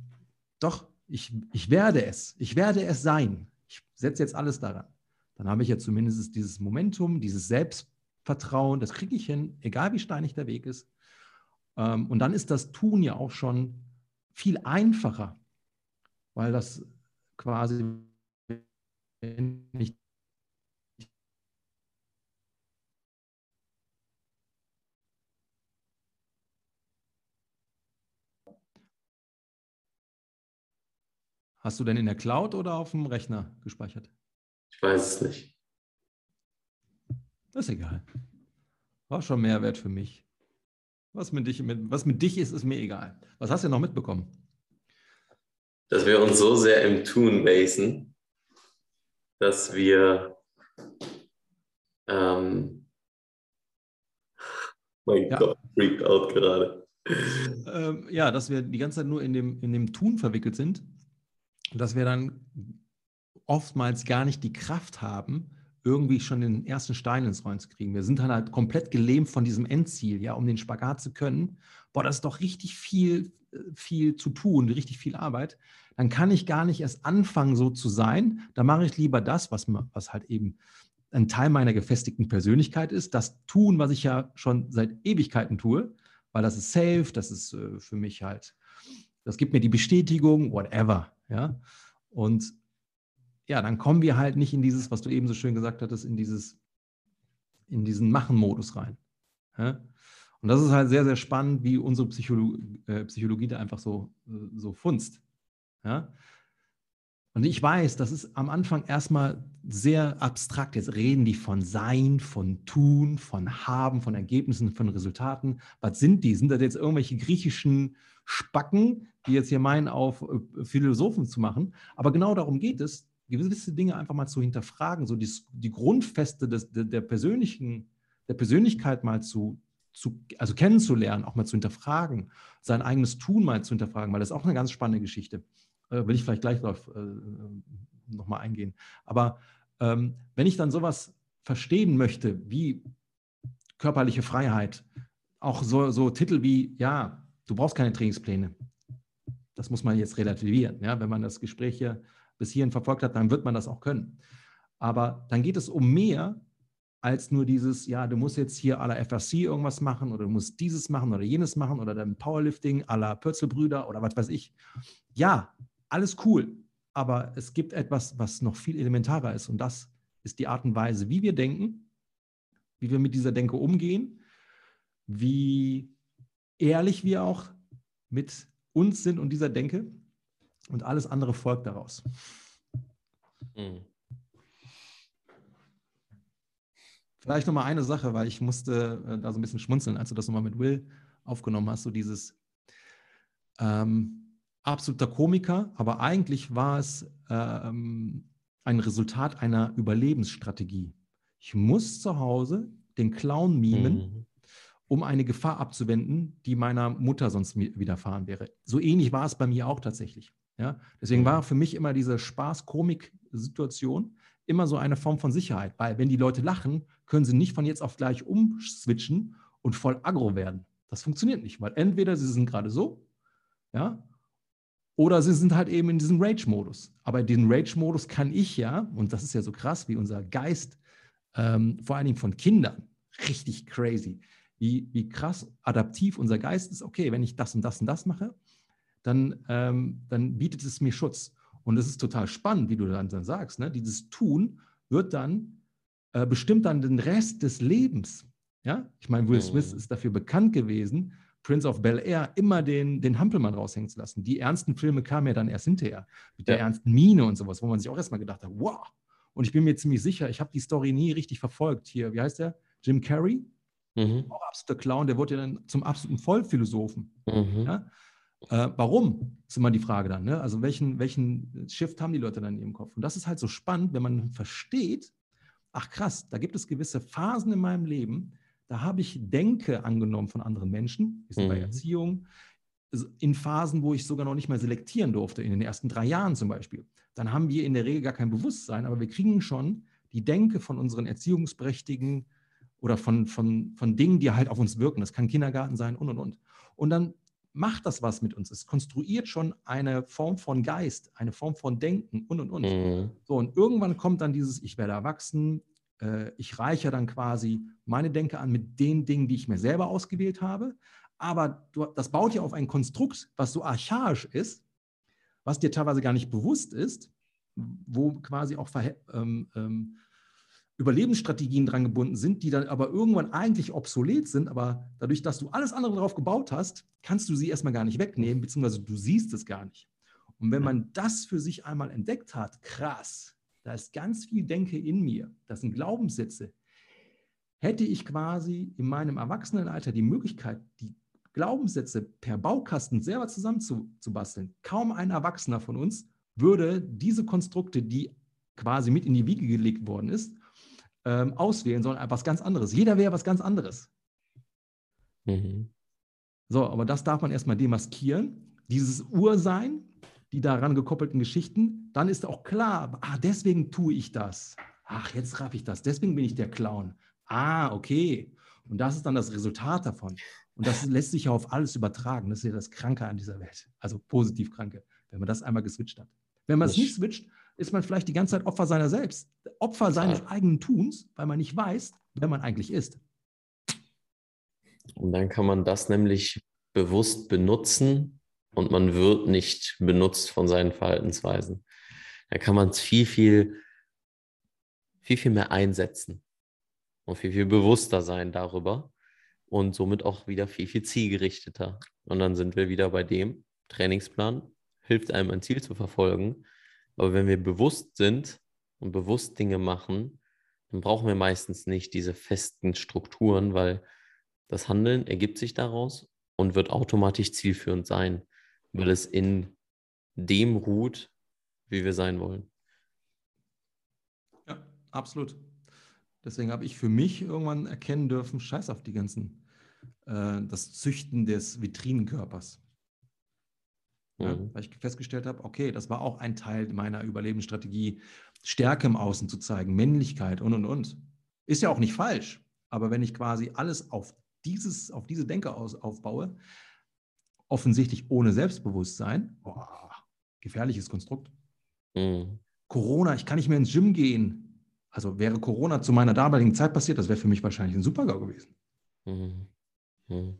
doch, ich, ich werde es, ich werde es sein, ich setze jetzt alles daran, dann habe ich ja zumindest dieses Momentum, dieses Selbstvertrauen, das kriege ich hin, egal wie steinig der Weg ist. Ähm, und dann ist das Tun ja auch schon viel einfacher, weil das quasi nicht Hast du denn in der Cloud oder auf dem Rechner gespeichert? Ich weiß es nicht. Das ist egal. War schon Mehrwert für mich. Was mit, dich, was mit dich ist, ist mir egal. Was hast du noch mitbekommen? Dass wir uns so sehr im Tun basen, dass wir ähm, mein ja. Gott, freaked out gerade. Ähm, ja, dass wir die ganze Zeit nur in dem, in dem Tun verwickelt sind dass wir dann oftmals gar nicht die Kraft haben, irgendwie schon den ersten Stein ins Rollen zu kriegen. Wir sind dann halt komplett gelähmt von diesem Endziel, ja, um den Spagat zu können. Boah, das ist doch richtig viel, viel zu tun, richtig viel Arbeit. Dann kann ich gar nicht erst anfangen, so zu sein. Da mache ich lieber das, was, was halt eben ein Teil meiner gefestigten Persönlichkeit ist, das tun, was ich ja schon seit Ewigkeiten tue, weil das ist safe, das ist äh, für mich halt, das gibt mir die Bestätigung, whatever. Ja? Und ja, dann kommen wir halt nicht in dieses, was du eben so schön gesagt hattest, in dieses, in diesen Machen-Modus rein. Und das ist halt sehr, sehr spannend, wie unsere Psycholo äh, Psychologie da einfach so, äh, so funzt. Ja? Und ich weiß, das ist am Anfang erstmal sehr abstrakt. Jetzt reden die von Sein, von Tun, von Haben, von Ergebnissen, von Resultaten. Was sind die? Sind das jetzt irgendwelche griechischen Spacken, die jetzt hier meinen, auf äh, Philosophen zu machen? Aber genau darum geht es, gewisse Dinge einfach mal zu hinterfragen, so die, die Grundfeste des, der, der, persönlichen, der Persönlichkeit mal zu, zu, also kennenzulernen, auch mal zu hinterfragen, sein eigenes Tun mal zu hinterfragen, weil das ist auch eine ganz spannende Geschichte äh, will ich vielleicht gleich darauf äh, nochmal eingehen. Aber ähm, wenn ich dann sowas verstehen möchte, wie körperliche Freiheit, auch so, so Titel wie, ja, du brauchst keine Trainingspläne. Das muss man jetzt relativieren. Ja? Wenn man das Gespräch hier bis hierhin verfolgt hat, dann wird man das auch können. Aber dann geht es um mehr als nur dieses, ja, du musst jetzt hier à la FRC irgendwas machen oder du musst dieses machen oder jenes machen oder dann Powerlifting à la Pürzelbrüder oder was weiß ich. Ja, alles cool, aber es gibt etwas, was noch viel elementarer ist und das ist die Art und Weise, wie wir denken, wie wir mit dieser Denke umgehen, wie ehrlich wir auch mit uns sind und dieser Denke und alles andere folgt daraus. Mhm. Vielleicht noch mal eine Sache, weil ich musste äh, da so ein bisschen schmunzeln, als du das nochmal mit Will aufgenommen hast, so dieses ähm, absoluter Komiker, aber eigentlich war es ähm, ein Resultat einer Überlebensstrategie. Ich muss zu Hause den Clown mimen, mhm. um eine Gefahr abzuwenden, die meiner Mutter sonst widerfahren wäre. So ähnlich war es bei mir auch tatsächlich. Ja? Deswegen mhm. war für mich immer diese Spaß-Komik-Situation immer so eine Form von Sicherheit, weil wenn die Leute lachen, können sie nicht von jetzt auf gleich umswitchen und voll aggro werden. Das funktioniert nicht, weil entweder sie sind gerade so, ja, oder sie sind halt eben in diesem Rage-Modus. Aber diesen Rage-Modus kann ich ja, und das ist ja so krass, wie unser Geist, ähm, vor allen Dingen von Kindern, richtig crazy, wie, wie krass adaptiv unser Geist ist. Okay, wenn ich das und das und das mache, dann, ähm, dann bietet es mir Schutz. Und es ist total spannend, wie du dann, dann sagst. Ne? Dieses Tun wird dann, äh, bestimmt dann den Rest des Lebens. Ja? Ich meine, Will Smith mhm. ist dafür bekannt gewesen, Prince of Bel Air immer den, den Hampelmann raushängen zu lassen. Die ernsten Filme kamen ja dann erst hinterher, mit der ernsten Mine und sowas, wo man sich auch erstmal gedacht hat, wow. Und ich bin mir ziemlich sicher, ich habe die Story nie richtig verfolgt. Hier, wie heißt der? Jim Carrey? Mhm. Auch absoluter Clown, der wurde ja dann zum absoluten Vollphilosophen. Mhm. Ja? Äh, warum? Ist immer die Frage dann. Ne? Also welchen, welchen Shift haben die Leute dann in ihrem Kopf? Und das ist halt so spannend, wenn man versteht, ach krass, da gibt es gewisse Phasen in meinem Leben, da habe ich Denke angenommen von anderen Menschen, ist mhm. bei Erziehung, in Phasen, wo ich sogar noch nicht mal selektieren durfte, in den ersten drei Jahren zum Beispiel. Dann haben wir in der Regel gar kein Bewusstsein, aber wir kriegen schon die Denke von unseren Erziehungsberechtigten oder von, von, von Dingen, die halt auf uns wirken. Das kann Kindergarten sein und und und. Und dann macht das was mit uns. Es konstruiert schon eine Form von Geist, eine Form von Denken und und und. Mhm. So, und irgendwann kommt dann dieses, ich werde erwachsen, äh, ich reiche dann quasi meine Denke an mit den Dingen, die ich mir selber ausgewählt habe. Aber du, das baut ja auf ein Konstrukt, was so archaisch ist, was dir teilweise gar nicht bewusst ist, wo quasi auch ähm, ähm, Überlebensstrategien dran gebunden sind, die dann aber irgendwann eigentlich obsolet sind, aber dadurch, dass du alles andere darauf gebaut hast, kannst du sie erstmal gar nicht wegnehmen, beziehungsweise du siehst es gar nicht. Und wenn man das für sich einmal entdeckt hat, krass, da ist ganz viel Denke in mir, das sind Glaubenssätze. Hätte ich quasi in meinem Erwachsenenalter die Möglichkeit, die Glaubenssätze per Baukasten selber zusammenzubasteln, kaum ein Erwachsener von uns würde diese Konstrukte, die quasi mit in die Wiege gelegt worden ist, ähm, auswählen, sondern etwas ganz anderes. Jeder wäre was ganz anderes. Mhm. So, aber das darf man erstmal demaskieren. Dieses Ursein, die daran gekoppelten Geschichten, dann ist auch klar, ah, deswegen tue ich das. Ach, jetzt raff ich das. Deswegen bin ich der Clown. Ah, okay. Und das ist dann das Resultat davon. Und das lässt sich ja auf alles übertragen. Das ist ja das Kranke an dieser Welt. Also positiv Kranke, wenn man das einmal geswitcht hat. Wenn man es nicht switcht, ist man vielleicht die ganze Zeit Opfer seiner selbst. Opfer Total. seines eigenen Tuns, weil man nicht weiß, wer man eigentlich ist. Und dann kann man das nämlich bewusst benutzen und man wird nicht benutzt von seinen Verhaltensweisen. Da kann man es viel, viel, viel, viel mehr einsetzen und viel, viel bewusster sein darüber und somit auch wieder viel, viel zielgerichteter. Und dann sind wir wieder bei dem Trainingsplan, hilft einem ein Ziel zu verfolgen aber wenn wir bewusst sind und bewusst Dinge machen, dann brauchen wir meistens nicht diese festen Strukturen, weil das Handeln ergibt sich daraus und wird automatisch zielführend sein, weil es in dem ruht, wie wir sein wollen. Ja, absolut. Deswegen habe ich für mich irgendwann erkennen dürfen, scheiß auf die ganzen, äh, das Züchten des Vitrinenkörpers. Ja, mhm. weil ich festgestellt habe, okay, das war auch ein Teil meiner Überlebensstrategie, Stärke im Außen zu zeigen, Männlichkeit und und und. Ist ja auch nicht falsch, aber wenn ich quasi alles auf, dieses, auf diese Denke aus, aufbaue, offensichtlich ohne Selbstbewusstsein, boah, gefährliches Konstrukt. Mhm. Corona, ich kann nicht mehr ins Gym gehen. Also wäre Corona zu meiner damaligen Zeit passiert, das wäre für mich wahrscheinlich ein Supergau gewesen. Mhm. Mhm.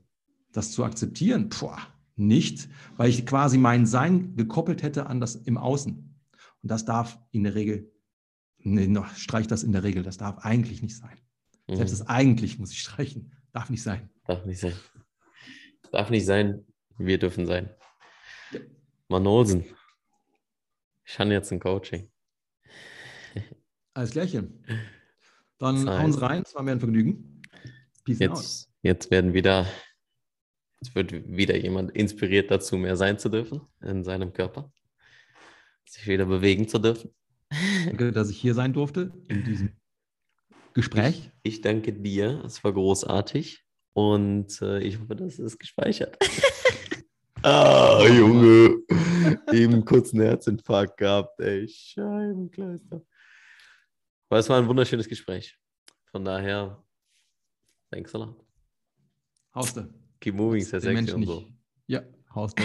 Das zu akzeptieren, boah, nicht, weil ich quasi mein Sein gekoppelt hätte an das im Außen. Und das darf in der Regel, nee, noch, streich das in der Regel, das darf eigentlich nicht sein. Mhm. Selbst das eigentlich muss ich streichen, darf nicht sein. Darf nicht sein. Darf nicht sein, wir dürfen sein. Ja. Manolsen, ich habe jetzt ein Coaching. Alles Klärchen. Dann das hauen Sie rein, es war mir ein Vergnügen. Peace jetzt, out. jetzt werden wieder es wird wieder jemand inspiriert dazu, mehr sein zu dürfen in seinem Körper, sich wieder bewegen zu dürfen. Danke, dass ich hier sein durfte in diesem Gespräch. Ich, ich danke dir, es war großartig und äh, ich hoffe, dass es gespeichert. ah, Junge, eben kurz einen Herzinfarkt gehabt, ey, Scheibenkleister. Aber es war ein wunderschönes Gespräch. Von daher, thanks a lot. Hauste keep moving, sehr sexy und so. Ja, Hausbau.